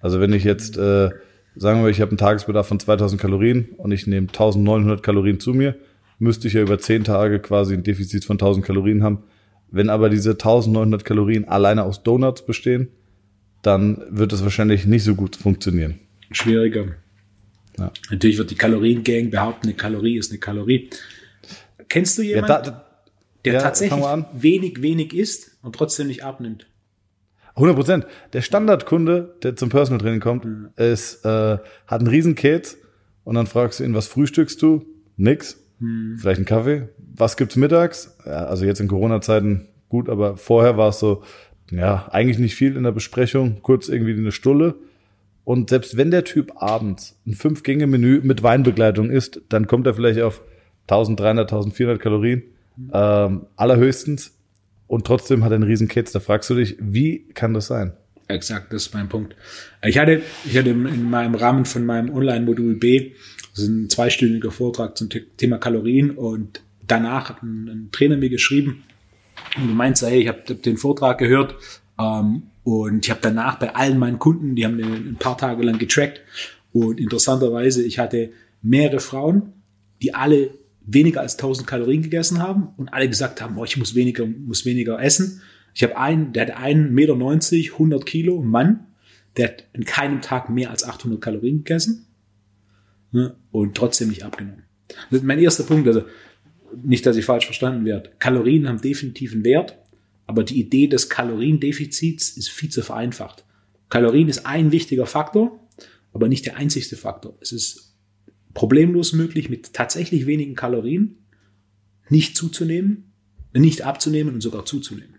Also wenn ich jetzt, äh, sagen wir, ich habe einen Tagesbedarf von 2000 Kalorien und ich nehme 1900 Kalorien zu mir, müsste ich ja über 10 Tage quasi ein Defizit von 1000 Kalorien haben. Wenn aber diese 1900 Kalorien alleine aus Donuts bestehen, dann wird es wahrscheinlich nicht so gut funktionieren. Schwieriger. Ja. Natürlich wird die Kaloriengang behaupten, eine Kalorie ist eine Kalorie. Kennst du jemanden, ja, da, der ja, tatsächlich wenig, wenig isst und trotzdem nicht abnimmt? 100 Prozent. Der Standardkunde, der zum Personal Training kommt, mhm. ist, äh, hat einen riesen Käse und dann fragst du ihn, was frühstückst du? Nix. Mhm. Vielleicht einen Kaffee. Was gibt's mittags? Ja, also jetzt in Corona-Zeiten gut, aber vorher war es so, ja, eigentlich nicht viel in der Besprechung, kurz irgendwie eine Stulle Und selbst wenn der Typ abends ein Fünf-Gänge-Menü mit Weinbegleitung isst, dann kommt er vielleicht auf 1300, 1400 Kalorien, ähm, allerhöchstens. Und trotzdem hat er einen riesen Kids. Da fragst du dich, wie kann das sein? Exakt, das ist mein Punkt. Ich hatte, ich hatte in meinem Rahmen von meinem Online-Modul B, ist ein zweistündiger Vortrag zum Thema Kalorien und danach hat ein, ein Trainer mir geschrieben und du meinst, hey, ich habe den Vortrag gehört ähm, und ich habe danach bei allen meinen Kunden, die haben den ein paar Tage lang getrackt und interessanterweise, ich hatte mehrere Frauen, die alle weniger als 1000 Kalorien gegessen haben und alle gesagt haben, oh, ich muss weniger, muss weniger essen. Ich habe einen, der hat einen Meter, 90, 100 Kilo, Mann, der hat in keinem Tag mehr als 800 Kalorien gegessen ne, und trotzdem nicht abgenommen. Das ist mein erster Punkt, also nicht, dass ich falsch verstanden werde. Kalorien haben definitiv einen Wert, aber die Idee des Kaloriendefizits ist viel zu vereinfacht. Kalorien ist ein wichtiger Faktor, aber nicht der einzigste Faktor. Es ist problemlos möglich, mit tatsächlich wenigen Kalorien nicht zuzunehmen, nicht abzunehmen und sogar zuzunehmen.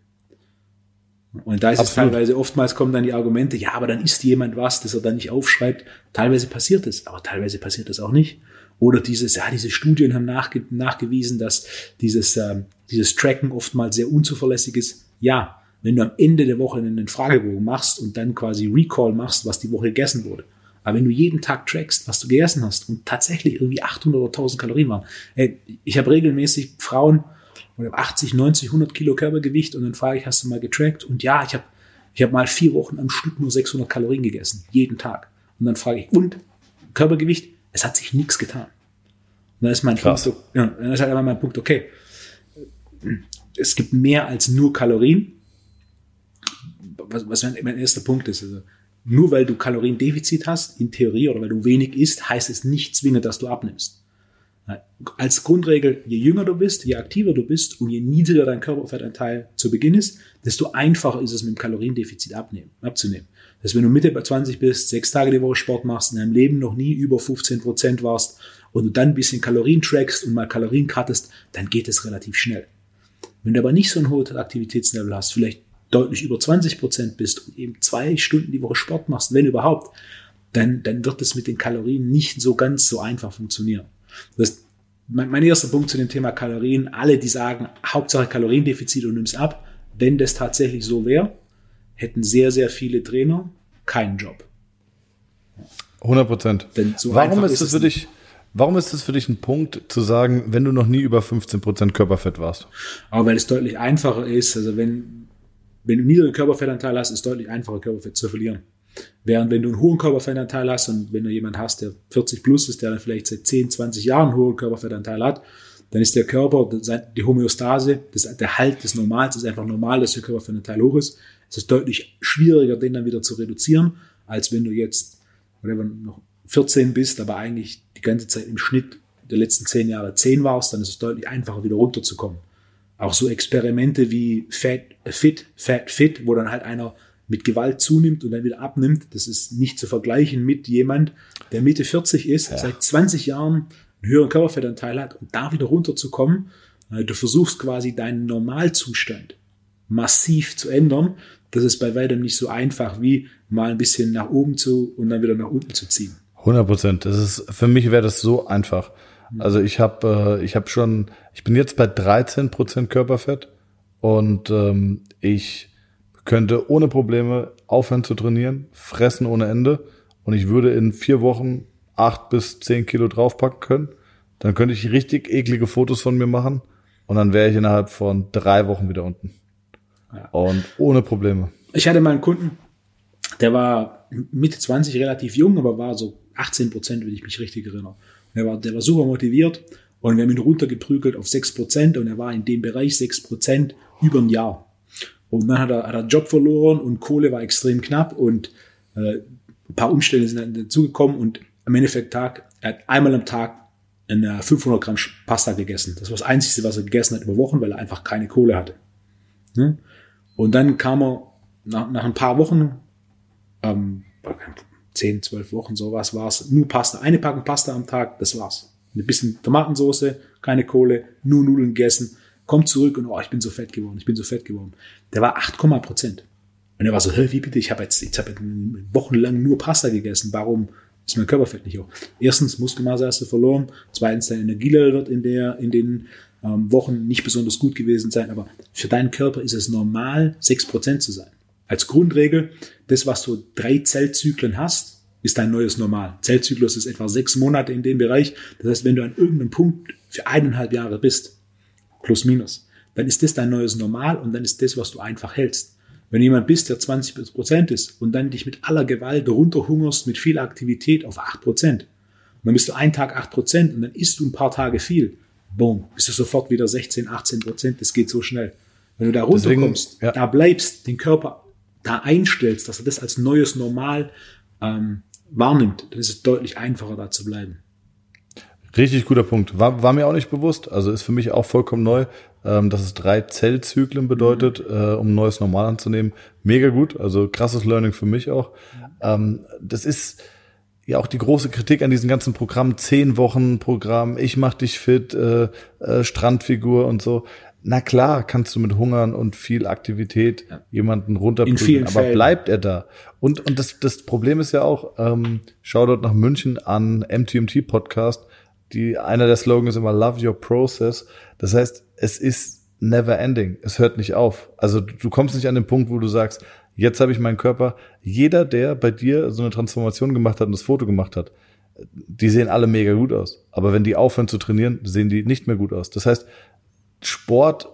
Und da ist Absolut. es teilweise, oftmals kommen dann die Argumente, ja, aber dann isst jemand was, das er dann nicht aufschreibt. Teilweise passiert es, aber teilweise passiert es auch nicht. Oder dieses, ja, diese Studien haben nachge nachgewiesen, dass dieses, äh, dieses Tracken oftmals sehr unzuverlässig ist. Ja, wenn du am Ende der Woche einen Fragebogen machst und dann quasi Recall machst, was die Woche gegessen wurde. Aber wenn du jeden Tag trackst, was du gegessen hast und tatsächlich irgendwie 800 oder 1000 Kalorien waren. Ey, ich habe regelmäßig Frauen, oder 80, 90, 100 Kilo Körpergewicht und dann frage ich, hast du mal getrackt? Und ja, ich habe ich hab mal vier Wochen am Stück nur 600 Kalorien gegessen, jeden Tag. Und dann frage ich, und Körpergewicht? Es hat sich nichts getan. Und dann ist mein Krass. Punkt, ja, dann ist halt immer mein Punkt, okay, es gibt mehr als nur Kalorien. Was, was mein, erster Punkt ist, also nur weil du Kaloriendefizit hast, in Theorie, oder weil du wenig isst, heißt es nicht zwingend, dass du abnimmst. Als Grundregel, je jünger du bist, je aktiver du bist und je niedriger dein Körperfettanteil zu Beginn ist, desto einfacher ist es mit dem Kaloriendefizit abnehmen, abzunehmen. Das heißt, wenn du Mitte bei 20 bist, sechs Tage die Woche Sport machst, in deinem Leben noch nie über 15 Prozent warst und du dann ein bisschen Kalorien trackst und mal Kalorien cuttest, dann geht es relativ schnell. Wenn du aber nicht so ein hohes Aktivitätslevel hast, vielleicht deutlich über 20 Prozent bist und eben zwei Stunden die Woche Sport machst, wenn überhaupt, dann, dann wird es mit den Kalorien nicht so ganz so einfach funktionieren. Das, mein, mein erster Punkt zu dem Thema Kalorien, alle, die sagen, Hauptsache Kaloriendefizit und nimmst ab, wenn das tatsächlich so wäre, hätten sehr, sehr viele Trainer keinen Job. 100 Prozent. So warum ist das für dich, warum ist das für dich ein Punkt zu sagen, wenn du noch nie über 15 Prozent Körperfett warst? Aber weil es deutlich einfacher ist, also wenn, wenn du niedrigen Körperfettanteil hast, ist es deutlich einfacher Körperfett zu verlieren. Während wenn du einen hohen Körperfettanteil hast und wenn du jemand hast, der 40 plus ist, der dann vielleicht seit 10, 20 Jahren einen hohen Körperfettanteil hat, dann ist der Körper, die Homöostase, das, der Halt des Normals ist einfach normal, dass der Körperfettanteil hoch ist. Es ist deutlich schwieriger, den dann wieder zu reduzieren, als wenn du jetzt whatever, noch 14 bist, aber eigentlich ganze Zeit im Schnitt der letzten 10 Jahre 10 warst, dann ist es deutlich einfacher, wieder runterzukommen. Auch so Experimente wie Fat, Fit, Fat, Fit, wo dann halt einer mit Gewalt zunimmt und dann wieder abnimmt, das ist nicht zu vergleichen mit jemand, der Mitte 40 ist, ja. seit 20 Jahren einen höheren Körperfettanteil hat und da wieder runterzukommen. Äh, du versuchst quasi deinen Normalzustand massiv zu ändern. Das ist bei weitem nicht so einfach, wie mal ein bisschen nach oben zu und dann wieder nach unten zu ziehen. 100 Prozent. Das ist, für mich wäre das so einfach. Also ich habe, äh, ich habe schon, ich bin jetzt bei 13 Prozent Körperfett und ähm, ich könnte ohne Probleme aufhören zu trainieren, fressen ohne Ende und ich würde in vier Wochen acht bis zehn Kilo draufpacken können. Dann könnte ich richtig eklige Fotos von mir machen und dann wäre ich innerhalb von drei Wochen wieder unten. Ja. Und ohne Probleme. Ich hatte mal einen Kunden, der war Mitte 20 relativ jung, aber war so 18 Prozent, wenn ich mich richtig erinnere. Der war, der war super motiviert und wir haben ihn runtergeprügelt auf 6 Prozent und er war in dem Bereich 6 Prozent über ein Jahr. Und dann hat er, hat er Job verloren und Kohle war extrem knapp und äh, ein paar Umstände sind dazugekommen und am Endeffekt Tag, er hat einmal am Tag eine 500 Gramm Pasta gegessen. Das war das Einzige, was er gegessen hat über Wochen, weil er einfach keine Kohle hatte. Ne? Und dann kam er nach, nach ein paar Wochen, ähm, 10, 12 Wochen, sowas war es, nur Pasta, eine Packung Pasta am Tag, das war's. Mit bisschen Tomatensauce, keine Kohle, nur Nudeln gegessen kommt zurück und oh, ich bin so fett geworden, ich bin so fett geworden. Der war 8, Prozent. Und er war so, Hä, wie bitte, ich habe jetzt, ich habe wochenlang nur Pasta gegessen, warum ist mein Körperfett nicht hoch? Erstens, Muskelmasse hast du verloren, zweitens, dein Energielevel wird in, der, in den ähm, Wochen nicht besonders gut gewesen sein, aber für deinen Körper ist es normal, 6% zu sein. Als Grundregel, das, was du drei Zellzyklen hast, ist dein neues Normal. Zellzyklus ist etwa sechs Monate in dem Bereich. Das heißt, wenn du an irgendeinem Punkt für eineinhalb Jahre bist, plus minus, dann ist das dein neues Normal und dann ist das, was du einfach hältst. Wenn jemand bist, der 20 Prozent ist und dann dich mit aller Gewalt runterhungerst mit viel Aktivität auf 8 Prozent, dann bist du einen Tag 8 Prozent und dann isst du ein paar Tage viel, boom, bist du sofort wieder 16, 18 Prozent, das geht so schnell. Wenn du da runterkommst, Deswegen, ja. da bleibst, den Körper da einstellst, dass er das als neues Normal ähm, wahrnimmt, dann ist es deutlich einfacher, da zu bleiben. Richtig guter Punkt. War, war mir auch nicht bewusst. Also ist für mich auch vollkommen neu, ähm, dass es drei Zellzyklen bedeutet, mhm. äh, um ein neues Normal anzunehmen. Mega gut. Also krasses Learning für mich auch. Ähm, das ist ja auch die große Kritik an diesen ganzen Programmen. Zehn Wochen Programm, ich mach dich fit, äh, äh, Strandfigur und so. Na klar, kannst du mit Hungern und viel Aktivität ja. jemanden runterprügeln, aber Fällen. bleibt er da? Und, und das, das Problem ist ja auch, ähm, schau dort nach München an MTMT Podcast, die, einer der Slogans ist immer Love Your Process. Das heißt, es ist never ending. Es hört nicht auf. Also du kommst nicht an den Punkt, wo du sagst, jetzt habe ich meinen Körper. Jeder, der bei dir so eine Transformation gemacht hat und das Foto gemacht hat, die sehen alle mega gut aus. Aber wenn die aufhören zu trainieren, sehen die nicht mehr gut aus. Das heißt, Sport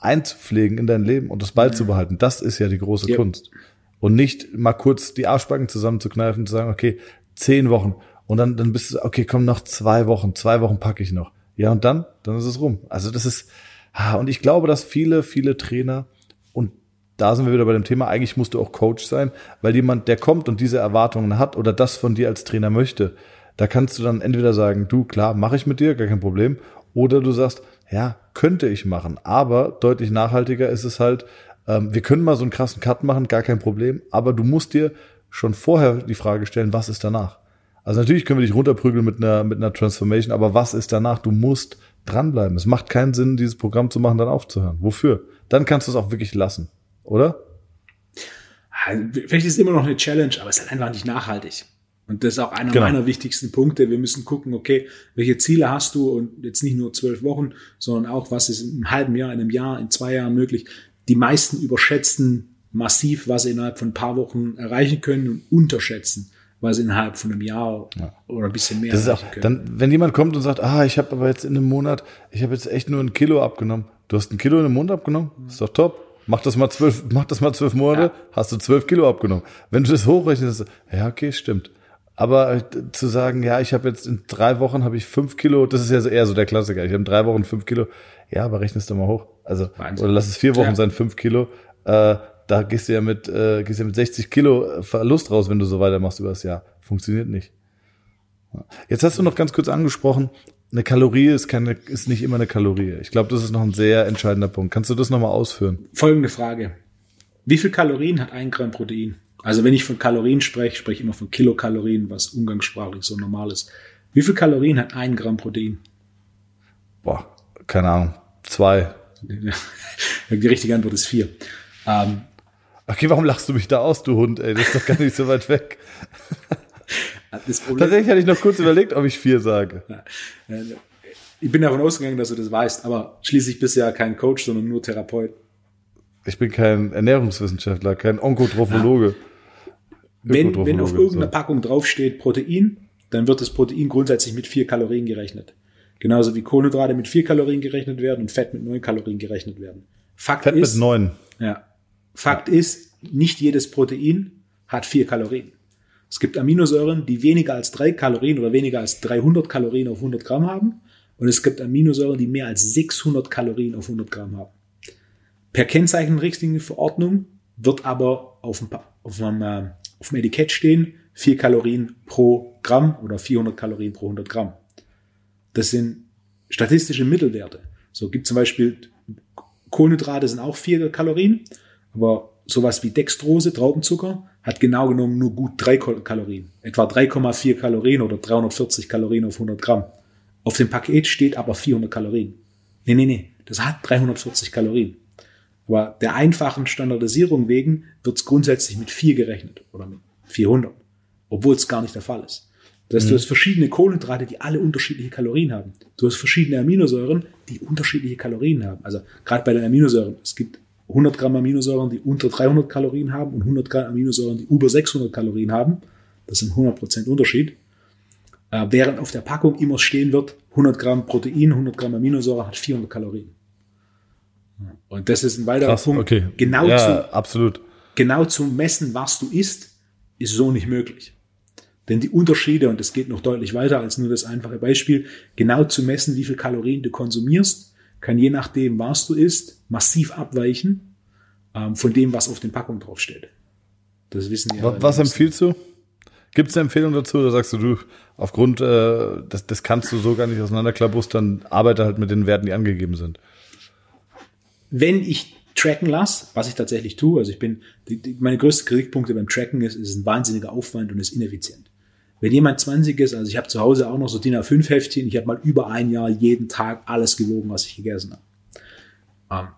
einzupflegen in dein Leben und das beizubehalten, das ist ja die große ja. Kunst. Und nicht mal kurz die Arschbacken zusammenzukneifen und zu sagen, okay, zehn Wochen und dann, dann bist du, okay, komm noch zwei Wochen, zwei Wochen packe ich noch. Ja, und dann, dann ist es rum. Also das ist, und ich glaube, dass viele, viele Trainer, und da sind wir wieder bei dem Thema, eigentlich musst du auch Coach sein, weil jemand, der kommt und diese Erwartungen hat oder das von dir als Trainer möchte, da kannst du dann entweder sagen, du, klar, mache ich mit dir, gar kein Problem, oder du sagst, ja, könnte ich machen, aber deutlich nachhaltiger ist es halt, ähm, wir können mal so einen krassen Cut machen, gar kein Problem, aber du musst dir schon vorher die Frage stellen, was ist danach? Also natürlich können wir dich runterprügeln mit einer, mit einer Transformation, aber was ist danach? Du musst dranbleiben. Es macht keinen Sinn, dieses Programm zu machen, dann aufzuhören. Wofür? Dann kannst du es auch wirklich lassen, oder? Vielleicht ist es immer noch eine Challenge, aber es ist halt einfach nicht nachhaltig. Und das ist auch einer genau. meiner wichtigsten Punkte. Wir müssen gucken, okay, welche Ziele hast du und jetzt nicht nur zwölf Wochen, sondern auch, was ist in einem halben Jahr, in einem Jahr, in zwei Jahren möglich. Die meisten überschätzen massiv, was sie innerhalb von ein paar Wochen erreichen können und unterschätzen, weil sie innerhalb von einem Jahr ja. oder ein bisschen mehr das ist auch, Dann, wenn jemand kommt und sagt, ah, ich habe aber jetzt in einem Monat, ich habe jetzt echt nur ein Kilo abgenommen. Du hast ein Kilo in einem Monat abgenommen? Mhm. Ist doch top. Mach das mal zwölf, mach das mal zwölf Monate, ja. hast du zwölf Kilo abgenommen. Wenn du das hochrechnest, ja, okay, stimmt. Aber äh, zu sagen, ja, ich habe jetzt in drei Wochen habe ich fünf Kilo, das ist ja so eher so der Klassiker. Ich habe in drei Wochen fünf Kilo. Ja, aber rechnest du mal hoch. Also, Wahnsinn. oder lass es vier Wochen ja. sein, fünf Kilo. Äh, da gehst du ja mit, äh, gehst du ja mit 60 Kilo Verlust raus, wenn du so weitermachst über das Jahr. Funktioniert nicht. Jetzt hast du noch ganz kurz angesprochen, eine Kalorie ist keine, ist nicht immer eine Kalorie. Ich glaube, das ist noch ein sehr entscheidender Punkt. Kannst du das nochmal ausführen? Folgende Frage. Wie viel Kalorien hat ein Gramm Protein? Also wenn ich von Kalorien spreche, spreche ich immer von Kilokalorien, was umgangssprachlich so normal ist. Wie viel Kalorien hat ein Gramm Protein? Boah, keine Ahnung. Zwei. Die richtige Antwort ist vier. Ähm, Okay, warum lachst du mich da aus, du Hund, ey? Das ist doch gar nicht so weit weg. Tatsächlich hatte ich noch kurz überlegt, ob ich vier sage. Ich bin davon ausgegangen, dass du das weißt, aber schließlich bist du ja kein Coach, sondern nur Therapeut. Ich bin kein Ernährungswissenschaftler, kein Onkotrophologe. Wenn, wenn auf irgendeiner Packung draufsteht Protein, dann wird das Protein grundsätzlich mit vier Kalorien gerechnet. Genauso wie Kohlenhydrate mit vier Kalorien gerechnet werden und Fett mit neun Kalorien gerechnet werden. Fakt Fett ist, mit neun. Ja. Fakt ist, nicht jedes Protein hat vier Kalorien. Es gibt Aminosäuren, die weniger als drei Kalorien oder weniger als 300 Kalorien auf 100 Gramm haben. Und es gibt Aminosäuren, die mehr als 600 Kalorien auf 100 Gramm haben. Per Kennzeichenrichtlinienverordnung wird aber auf dem, auf, dem, äh, auf dem Etikett stehen 4 Kalorien pro Gramm oder 400 Kalorien pro 100 Gramm. Das sind statistische Mittelwerte. So gibt zum Beispiel Kohlenhydrate sind auch 4 Kalorien aber sowas wie Dextrose, Traubenzucker, hat genau genommen nur gut drei Kalorien. Etwa 3,4 Kalorien oder 340 Kalorien auf 100 Gramm. Auf dem Paket steht aber 400 Kalorien. Nee, nee, nee. Das hat 340 Kalorien. Aber der einfachen Standardisierung wegen wird es grundsätzlich mit 4 gerechnet oder mit 400, obwohl es gar nicht der Fall ist. Das heißt, mhm. du hast verschiedene Kohlenhydrate, die alle unterschiedliche Kalorien haben. Du hast verschiedene Aminosäuren, die unterschiedliche Kalorien haben. Also gerade bei den Aminosäuren, es gibt 100 Gramm Aminosäuren, die unter 300 Kalorien haben und 100 Gramm Aminosäuren, die über 600 Kalorien haben. Das sind 100 Prozent Unterschied. Äh, während auf der Packung immer stehen wird, 100 Gramm Protein, 100 Gramm Aminosäure hat 400 Kalorien. Und das ist ein weiterer Krass, Punkt. Okay. Genau, ja, zu, absolut. genau zu messen, was du isst, ist so nicht möglich. Denn die Unterschiede, und das geht noch deutlich weiter als nur das einfache Beispiel, genau zu messen, wie viel Kalorien du konsumierst, kann je nachdem, was du isst, massiv abweichen ähm, von dem, was auf den Packungen draufsteht. Das wissen die Was, was empfiehlst du? Gibt es eine Empfehlung dazu? Da sagst du, du, aufgrund, äh, das, das kannst du so gar nicht auseinanderklabustern, arbeite halt mit den Werten, die angegeben sind. Wenn ich tracken lasse, was ich tatsächlich tue, also ich bin, die, die, meine größten Kritikpunkte beim Tracken ist, ist ein wahnsinniger Aufwand und ist ineffizient. Wenn jemand 20 ist, also ich habe zu Hause auch noch so DIN A5 Heftchen, ich habe mal über ein Jahr jeden Tag alles gewogen, was ich gegessen habe. Ähm,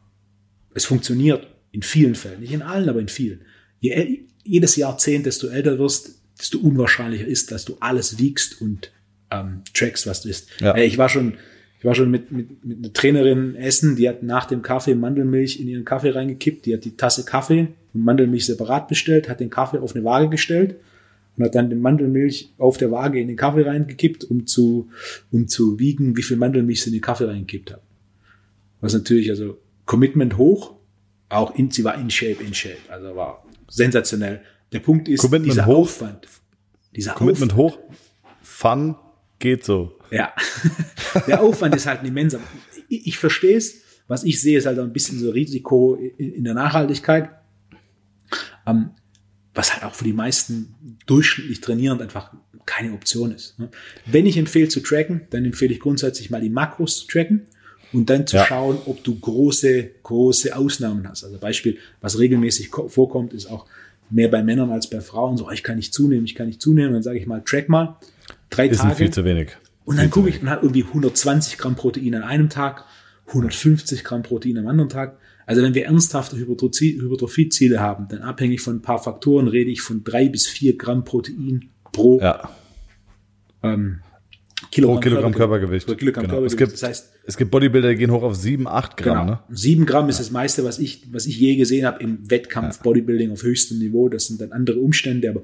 es funktioniert in vielen Fällen, nicht in allen, aber in vielen. Je, jedes Jahrzehnt, desto älter wirst, desto unwahrscheinlicher ist, dass du alles wiegst und ähm, trackst, was du isst. Ja. Ich war schon, ich war schon mit, mit, mit einer Trainerin essen, die hat nach dem Kaffee Mandelmilch in ihren Kaffee reingekippt, die hat die Tasse Kaffee und Mandelmilch separat bestellt, hat den Kaffee auf eine Waage gestellt und hat dann die Mandelmilch auf der Waage in den Kaffee reingekippt, um zu, um zu wiegen, wie viel Mandelmilch sie in den Kaffee reingekippt hat. Was natürlich, also Commitment hoch, auch in, sie war in Shape, in Shape, also war sensationell. Der Punkt ist, Commitment dieser hoch, Aufwand. Dieser Commitment Aufwand, hoch, Fun geht so. Ja, der Aufwand ist halt immens. Ich, ich verstehe es. Was ich sehe, ist halt ein bisschen so Risiko in, in der Nachhaltigkeit. Ähm, was halt auch für die meisten durchschnittlich trainierend einfach keine Option ist. Ne? Wenn ich empfehle zu tracken, dann empfehle ich grundsätzlich mal die Makros zu tracken und dann zu ja. schauen, ob du große, große Ausnahmen hast. Also Beispiel, was regelmäßig vorkommt, ist auch mehr bei Männern als bei Frauen. So, ich kann nicht zunehmen, ich kann nicht zunehmen. Dann sage ich mal, track mal. Drei ist Tage. viel zu wenig. Und dann gucke ich, man hat irgendwie 120 Gramm Protein an einem Tag, 150 Gramm Protein am anderen Tag. Also wenn wir ernsthafte Hypertrophie-Ziele haben, dann abhängig von ein paar Faktoren rede ich von drei bis vier Gramm Protein pro ja. ähm, Kilogramm, pro Kilogramm Körpergewicht. Pro Kilogramm genau. Körpergewicht. Es gibt, das heißt, es gibt Bodybuilder, die gehen hoch auf sieben, acht Gramm. Genau. Ne? Sieben Gramm ist das meiste, was ich, was ich je gesehen habe im Wettkampf ja. Bodybuilding auf höchstem Niveau. Das sind dann andere Umstände, aber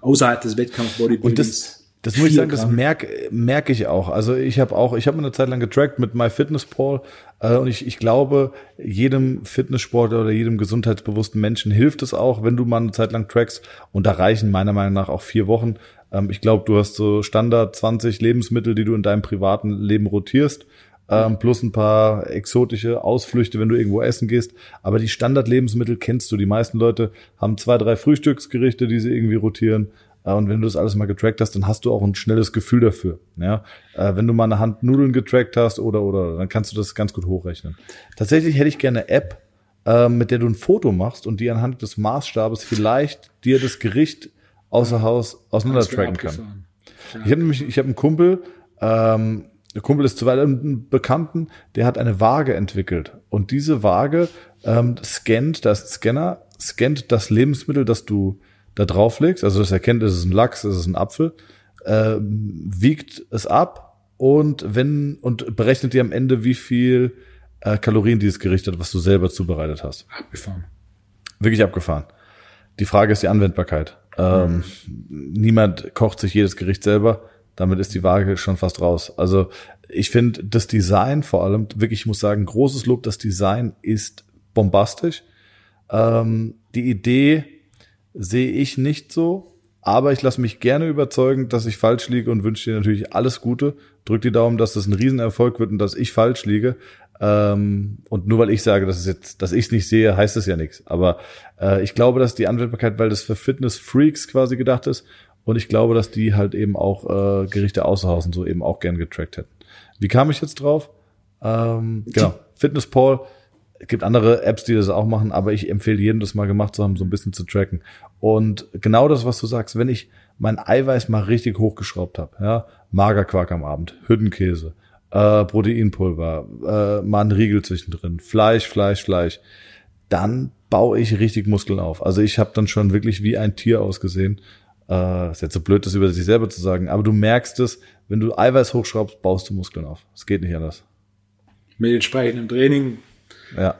außerhalb des Wettkampf Bodybuildings das muss ich sagen, das merke merke ich auch. Also ich habe auch, ich habe eine Zeit lang getrackt mit MyFitnessPal äh, und ich, ich glaube, jedem Fitnesssportler oder jedem gesundheitsbewussten Menschen hilft es auch, wenn du mal eine Zeit lang trackst. Und da reichen meiner Meinung nach auch vier Wochen. Ähm, ich glaube, du hast so Standard 20 Lebensmittel, die du in deinem privaten Leben rotierst. Ähm, plus ein paar exotische Ausflüchte, wenn du irgendwo essen gehst. Aber die Standardlebensmittel kennst du. Die meisten Leute haben zwei, drei Frühstücksgerichte, die sie irgendwie rotieren. Äh, und wenn du das alles mal getrackt hast, dann hast du auch ein schnelles Gefühl dafür. Ja, äh, wenn du mal eine Hand Nudeln getrackt hast oder oder, dann kannst du das ganz gut hochrechnen. Tatsächlich hätte ich gerne eine App, äh, mit der du ein Foto machst und die anhand des Maßstabes vielleicht dir das Gericht außer Haus auseinander tracken kann. Ja. Ich habe nämlich, ich habe einen Kumpel, ähm, der Kumpel ist zuweilen ein Bekannten, der hat eine Waage entwickelt und diese Waage ähm, scannt, da ist ein Scanner, scannt das Lebensmittel, das du da drauflegst, also das erkennt, ist es ein Lachs, ist es ein Apfel, äh, wiegt es ab und wenn und berechnet dir am Ende, wie viel äh, Kalorien dieses Gericht hat, was du selber zubereitet hast. Abgefahren. Wirklich abgefahren. Die Frage ist die Anwendbarkeit. Ähm, mhm. Niemand kocht sich jedes Gericht selber. Damit ist die Waage schon fast raus. Also ich finde das Design vor allem, wirklich, ich muss sagen, großes Lob, das Design ist bombastisch. Ähm, die Idee, sehe ich nicht so. Aber ich lasse mich gerne überzeugen, dass ich falsch liege und wünsche dir natürlich alles Gute. Drück die Daumen, dass das ein Riesenerfolg wird und dass ich falsch liege. Ähm, und nur weil ich sage, dass es jetzt, dass ich es nicht sehe, heißt es ja nichts. Aber äh, ich glaube, dass die Anwendbarkeit, weil das für Fitness-Freaks quasi gedacht ist, und ich glaube, dass die halt eben auch äh, Gerichte außer Haus und so eben auch gern getrackt hätten. Wie kam ich jetzt drauf? Ähm, genau, Fitness Paul es gibt andere Apps, die das auch machen, aber ich empfehle jedem, das mal gemacht zu haben, so ein bisschen zu tracken. Und genau das, was du sagst, wenn ich mein Eiweiß mal richtig hochgeschraubt habe, ja, Magerquark am Abend, Hüttenkäse, äh, Proteinpulver, äh, mal ein Riegel zwischendrin, Fleisch, Fleisch, Fleisch, dann baue ich richtig Muskeln auf. Also ich habe dann schon wirklich wie ein Tier ausgesehen. Äh, ist jetzt so blöd, das über sich selber zu sagen, aber du merkst es, wenn du Eiweiß hochschraubst, baust du Muskeln auf. Es geht nicht anders. Mit entsprechendem Training. Ja.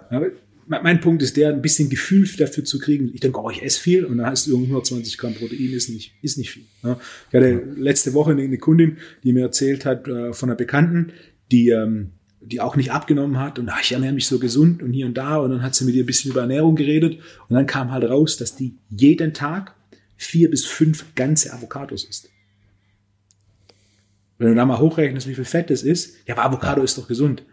Mein Punkt ist der, ein bisschen Gefühl dafür zu kriegen. Ich denke, oh, ich esse viel und dann hast du irgendwie 120 Gramm Protein, ist nicht, ist nicht viel. Ja. Ich hatte letzte Woche eine Kundin, die mir erzählt hat äh, von einer Bekannten, die, ähm, die auch nicht abgenommen hat und ach, ich ernähre mich so gesund und hier und da und dann hat sie mit ihr ein bisschen über Ernährung geredet und dann kam halt raus, dass die jeden Tag vier bis fünf ganze Avocados isst. Wenn du da mal hochrechnest, wie viel Fett das ist, ja, aber Avocado ist doch gesund.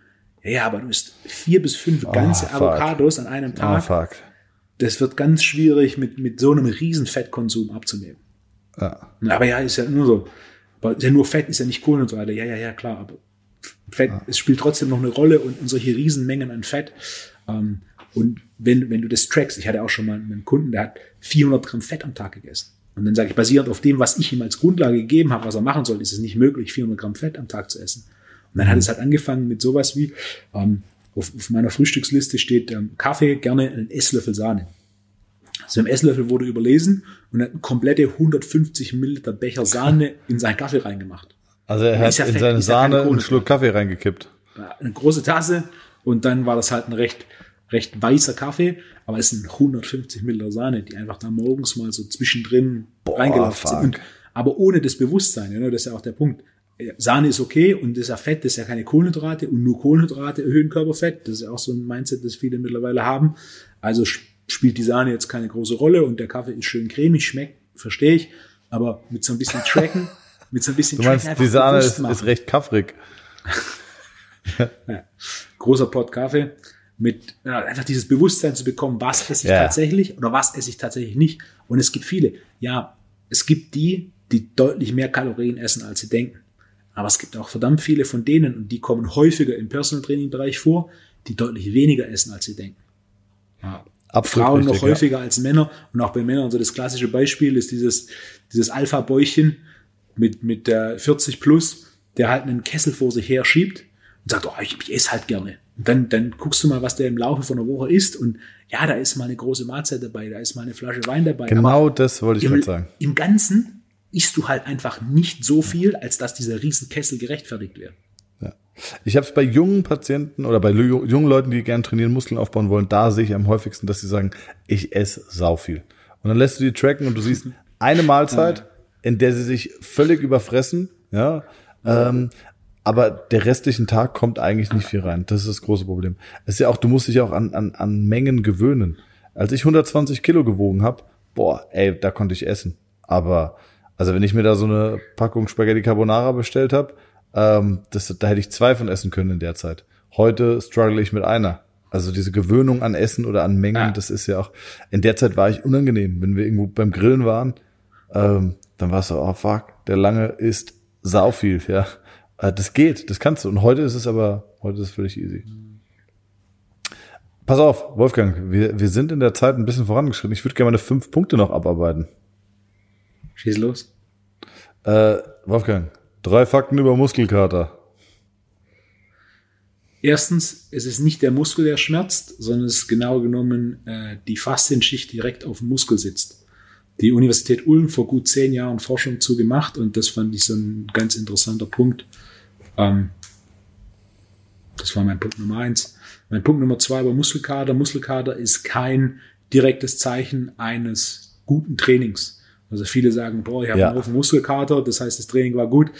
Ja, aber du isst vier bis fünf ganze fuck. Avocados an einem Ah, Tag. fuck. das wird ganz schwierig, mit, mit so einem riesen Fettkonsum abzunehmen. Ja. Aber ja, ist ja nur so. Aber ja nur Fett, ist ja nicht Kohlenhydrate. Ja, ja, ja, klar. Aber Fett, es spielt trotzdem noch eine Rolle und, und solche Riesenmengen an Fett. Ähm, und wenn, wenn du das trackst, ich hatte auch schon mal einen Kunden, der hat 400 Gramm Fett am Tag gegessen. Und dann sage ich, basierend auf dem, was ich ihm als Grundlage gegeben habe, was er machen soll, ist es nicht möglich, 400 Gramm Fett am Tag zu essen. Und dann hat es halt angefangen mit sowas wie, ähm, auf, auf meiner Frühstücksliste steht ähm, Kaffee, gerne einen Esslöffel Sahne. So im Esslöffel wurde überlesen und hat komplette 150 Milliliter Becher Sahne in seinen Kaffee reingemacht. Also er hat ja in seine Sahne einen. Schluck Kaffee reingekippt. Eine große Tasse und dann war das halt ein recht, recht weißer Kaffee, aber es sind 150 Milliliter Sahne, die einfach da morgens mal so zwischendrin Boah, reingelaufen sind. Und, aber ohne das Bewusstsein, ja, das ist ja auch der Punkt. Sahne ist okay und das ist ja Fett, das ist ja keine Kohlenhydrate und nur Kohlenhydrate erhöhen Körperfett. Das ist ja auch so ein Mindset, das viele mittlerweile haben. Also sp- spielt die Sahne jetzt keine große Rolle und der Kaffee ist schön cremig, schmeckt, verstehe ich. Aber mit so ein bisschen Tracken, mit so ein bisschen Du meinst, Tracken die Sahne ist, ist recht kaffrig. Ja. Großer Pot Kaffee mit ja, einfach dieses Bewusstsein zu bekommen, was esse ich Ja. tatsächlich oder was esse ich tatsächlich nicht. Und es gibt viele. Ja, es gibt die, die deutlich mehr Kalorien essen, als sie denken. Aber es gibt auch verdammt viele von denen, und die kommen häufiger im Personal Training Bereich vor, die deutlich weniger essen, als sie denken. Ja. Absolut Frauen noch richtig, ja. häufiger als Männer. Und auch bei Männern, so das klassische Beispiel ist dieses, dieses Alpha-Bäuchchen mit, mit der 40 plus, der halt einen Kessel vor sich her schiebt und sagt, oh, ich, ich esse halt gerne. Und dann, dann guckst du mal, was der im Laufe von einer Woche isst und ja, da ist mal eine große Mahlzeit dabei, da ist mal eine Flasche Wein dabei. Genau das wollte ich gerade sagen. im Ganzen isst du halt einfach nicht so viel, als dass dieser Riesenkessel gerechtfertigt wäre. Ja. Ich habe es bei jungen Patienten oder bei jungen Leuten, die gerne trainieren, Muskeln aufbauen wollen, da sehe ich am häufigsten, dass sie sagen, ich esse sau viel. Und dann lässt du die tracken und du siehst eine Mahlzeit, in der sie sich völlig überfressen, ja, ähm, aber der restlichen Tag kommt eigentlich nicht viel rein. Das ist das große Problem. Es ist ja auch, du musst dich auch an, an, an Mengen gewöhnen. Als ich 120 Kilo gewogen habe, boah, ey, da konnte ich essen. Aber also wenn ich mir da so eine Packung Spaghetti Carbonara bestellt habe, ähm, das, da hätte ich zwei von essen können in der Zeit. Heute struggle ich mit einer. Also diese Gewöhnung an Essen oder an Mengen, Ah. das ist ja auch. In der Zeit war ich unangenehm, wenn wir irgendwo beim Grillen waren, ähm, dann war es so, oh fuck, der lange isst sau viel, ja. Äh, Das geht, das kannst du. Und heute ist es aber, heute ist es völlig easy. Pass auf, Wolfgang, wir, wir sind in der Zeit ein bisschen vorangeschritten. Ich würde gerne meine fünf Punkte noch abarbeiten. Schieß los. Äh, Wolfgang, drei Fakten über Muskelkater. Erstens, es ist nicht der Muskel, der schmerzt, sondern es ist genau genommen äh, die Faszienschicht, direkt auf dem Muskel sitzt. Die Universität Ulm vor gut zehn Jahren Forschung zu gemacht und das fand ich so ein ganz interessanter Punkt. Ähm, das war mein Punkt Nummer eins. Mein Punkt Nummer zwei war Muskelkater. Muskelkater ist kein direktes Zeichen eines guten Trainings. Also viele sagen, boah, ich habe Ja. einen Haufen Muskelkater, das heißt, das Training war gut.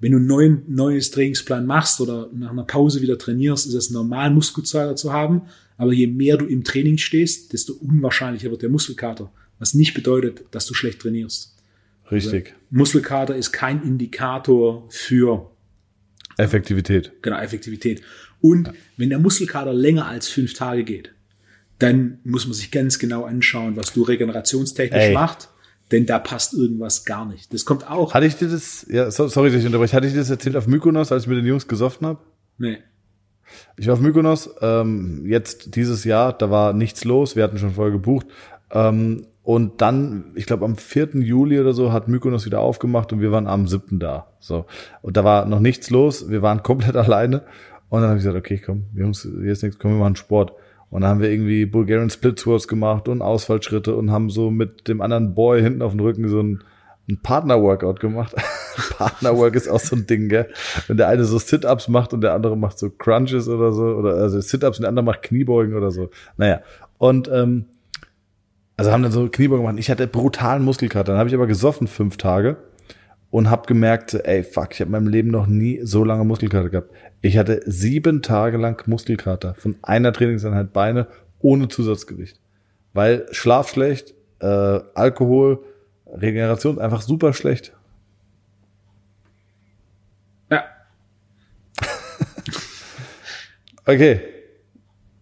Wenn du ein neuen, neues Trainingsplan machst oder nach einer Pause wieder trainierst, ist es normal, Muskelkater zu haben. Aber je mehr du im Training stehst, desto unwahrscheinlicher wird der Muskelkater. Was nicht bedeutet, dass du schlecht trainierst. Richtig. Muskelkater ist kein Indikator für Effektivität. genau, Effektivität. Und wenn der Muskelkater länger als fünf Tage geht, dann muss man sich ganz genau anschauen, was du regenerationstechnisch Ey. macht, denn da passt irgendwas gar nicht. Das kommt auch. Hatte ich dir das, ja, so, sorry, dass ich unterbreche, hatte ich dir das erzählt auf Mykonos, als ich mit den Jungs gesoffen habe? Nee. Ich war auf Mykonos, ähm, jetzt dieses Jahr, da war nichts los, wir hatten schon vorher gebucht. Ähm, und dann, ich glaube am 4. Juli oder so, hat Mykonos wieder aufgemacht und wir waren am 7. da. So. Und da war noch nichts los, wir waren komplett alleine. Und dann habe ich gesagt, okay, komm, Jungs, hier ist nichts, komm, wir machen Sport. Und dann haben wir irgendwie Bulgarian Split Squats gemacht und Ausfallschritte und haben so mit dem anderen Boy hinten auf dem Rücken so ein, ein Partner-Workout gemacht. Partner-Work ist auch so ein Ding, gell? Wenn der eine so Sit-Ups macht und der andere macht so Crunches oder so, oder also Sit-Ups und der andere macht Kniebeugen oder so. Naja. Und ähm, also haben dann so Kniebeugen gemacht. Ich hatte brutalen Muskelkater. Dann habe ich aber gesoffen fünf Tage und habe gemerkt, ey, fuck, ich habe in meinem Leben noch nie so lange Muskelkater gehabt. Ich hatte sieben Tage lang Muskelkater von einer Trainingseinheit Beine ohne Zusatzgewicht. Weil Schlaf schlecht, äh, Alkohol, Regeneration einfach super schlecht. Ja. Okay.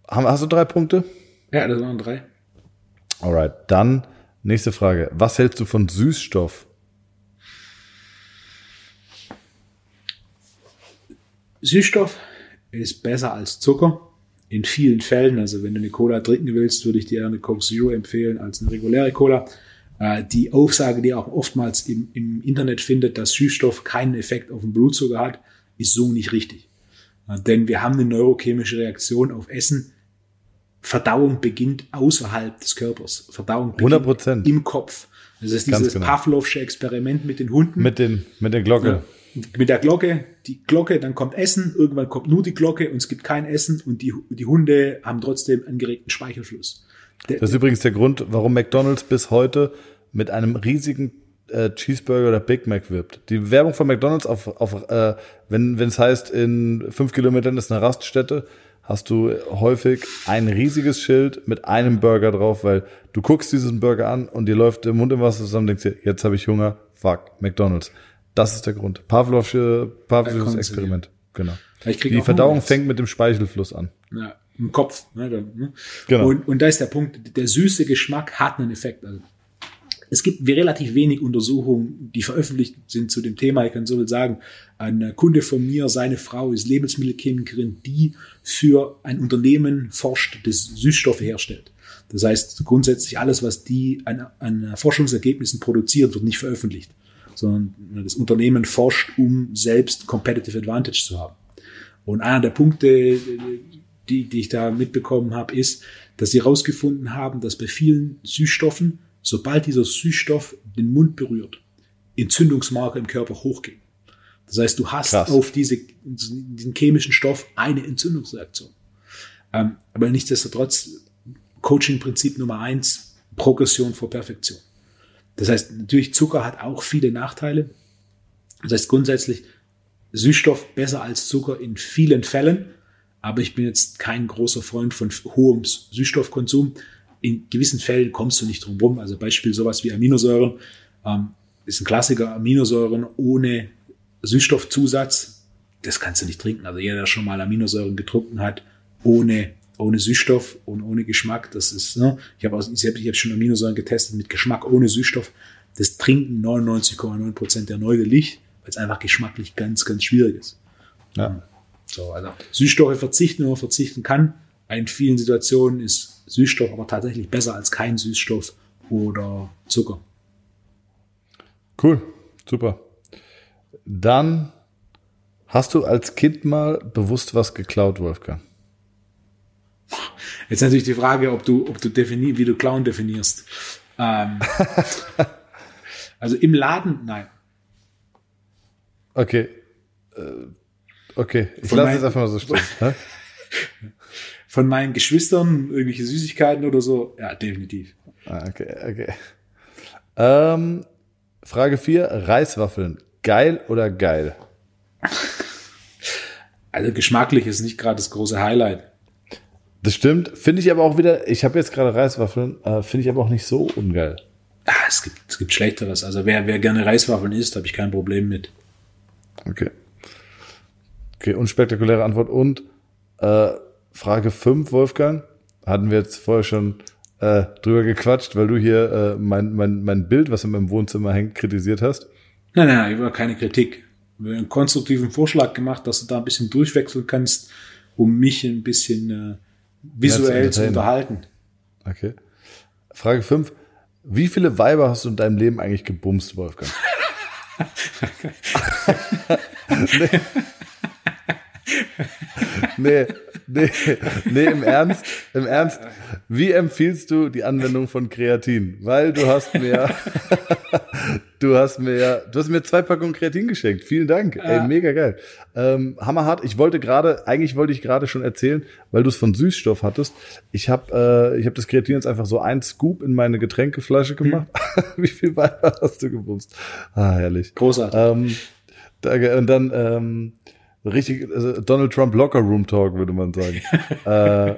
Hast du drei Punkte? Ja, das waren drei. Alright, dann nächste Frage. Was hältst du von Süßstoff? Süßstoff ist besser als Zucker in vielen Fällen. Also wenn du eine Cola trinken willst, würde ich dir eine Coke Zero empfehlen als eine reguläre Cola. Äh, die Aussage, die auch oftmals im, im Internet findet, dass Süßstoff keinen Effekt auf den Blutzucker hat, ist so nicht richtig. Äh, denn wir haben eine neurochemische Reaktion auf Essen. Verdauung beginnt außerhalb des Körpers. Verdauung beginnt 100%. im Kopf. Das ist dieses genau. Pavlovsche Experiment mit den Hunden Mit den, mit der Glocke. Ja. Mit der Glocke, die Glocke, dann kommt Essen, irgendwann kommt nur die Glocke und es gibt kein Essen und die, die Hunde haben trotzdem einen geregten Speichelfluss. Der, Das ist übrigens der Grund, warum McDonald's bis heute mit einem riesigen äh, Cheeseburger oder Big Mac wirbt. Die Werbung von McDonald's auf, auf äh, wenn es heißt, in fünf Kilometern ist eine Raststätte, hast du häufig ein riesiges Schild mit einem Burger drauf, weil du guckst diesen Burger an und dir läuft der Mund im Wasser zusammen, denkst dir, jetzt habe ich Hunger, fuck, McDonald's. Das ist der Grund. Pavlovsche, Pavlovsches Experiment. Genau. Die Verdauung fängt mit dem Speichelfluss an. ja, im Kopf. Ne, da, ne? Genau. Und, und da ist der Punkt, der süße Geschmack hat einen Effekt. Also, es gibt relativ wenig Untersuchungen, die veröffentlicht sind zu dem Thema. Ich kann so viel sagen, ein Kunde von mir, seine Frau ist Lebensmittelchemikerin, die für ein Unternehmen forscht, das Süßstoffe herstellt. Das heißt, grundsätzlich alles, was die an, an Forschungsergebnissen produziert, wird nicht veröffentlicht, sondern das Unternehmen forscht, um selbst Competitive Advantage zu haben. Und einer der Punkte, die, die ich da mitbekommen habe, ist, dass sie herausgefunden haben, dass bei vielen Süßstoffen, sobald dieser Süßstoff den Mund berührt, Entzündungsmarker im Körper hochgehen. Das heißt, du hast Krass. auf diese, diesen chemischen Stoff eine Entzündungsreaktion. Ähm, aber nichtsdestotrotz, Coaching-Prinzip Nummer eins, Progression vor Perfektion. Das heißt, natürlich Zucker hat auch viele Nachteile. Das heißt grundsätzlich Süßstoff besser als Zucker in vielen Fällen, aber ich bin jetzt kein großer Freund von hohem Süßstoffkonsum. In gewissen Fällen kommst du nicht drum rum. Also Beispiel sowas wie Aminosäuren ähm, ist ein Klassiker. Aminosäuren ohne Süßstoffzusatz, das kannst du nicht trinken. Also jeder, der schon mal Aminosäuren getrunken hat, ohne ohne Süßstoff und ohne Geschmack, das ist, ne, ich habe ich hab, schon Aminosäuren getestet mit Geschmack ohne Süßstoff. Das trinken 99,9 Prozent der Leute nicht, weil es einfach geschmacklich ganz, ganz schwierig ist. Ja. So, also Süßstoffe verzichten, wenn man verzichten kann. In vielen Situationen ist Süßstoff aber tatsächlich besser als kein Süßstoff oder Zucker. Cool, super. Dann hast du als Kind mal bewusst was geklaut, Wolfgang? Jetzt natürlich die Frage, ob du, ob du defini wie du Clown definierst. Ähm, also im Laden, nein. Okay. Äh, Okay, ich Von lasse es einfach mal so stehen. Von meinen Geschwistern irgendwelche Süßigkeiten oder so, ja, definitiv. Ah, okay, okay. Ähm, Frage 4, Reiswaffeln. Geil oder geil? Also geschmacklich ist nicht gerade das große Highlight. Das stimmt. Finde ich aber auch wieder, ich habe jetzt gerade Reiswaffeln, äh, finde ich aber auch nicht so ungeil. Ah, es gibt, es gibt Schlechteres. Also wer, wer gerne Reiswaffeln isst, habe ich kein Problem mit. Okay. Okay, unspektakuläre Antwort. Und äh, Frage 5, Wolfgang, hatten wir jetzt vorher schon äh, drüber gequatscht, weil du hier äh, mein, mein, mein Bild, was in meinem Wohnzimmer hängt, kritisiert hast. Nein, nein, über keine Kritik. Wir haben einen konstruktiven Vorschlag gemacht, dass du da ein bisschen durchwechseln kannst, um mich ein bisschen äh, visuell zu unterhalten. Okay. Frage 5. Wie viele Weiber hast du in deinem Leben eigentlich gebumst, Wolfgang? nee. nee. Nee, nee, im Ernst, im Ernst. Wie empfiehlst du die Anwendung von Kreatin? Weil du hast mir, du hast mir, du hast mir zwei Packungen Kreatin geschenkt. Vielen Dank. Ey, mega geil. Ähm, hammerhart. Ich wollte gerade, eigentlich wollte ich gerade schon erzählen, weil du es von Süßstoff hattest. Ich habe, äh, ich habe das Kreatin jetzt einfach so ein Scoop in meine Getränkeflasche gemacht. Hm. Wie viel Weiber hast du gebumst? Ah, herrlich. Großartig. Ähm, und dann ähm, richtig also Donald Trump Locker Room Talk, würde man sagen. äh,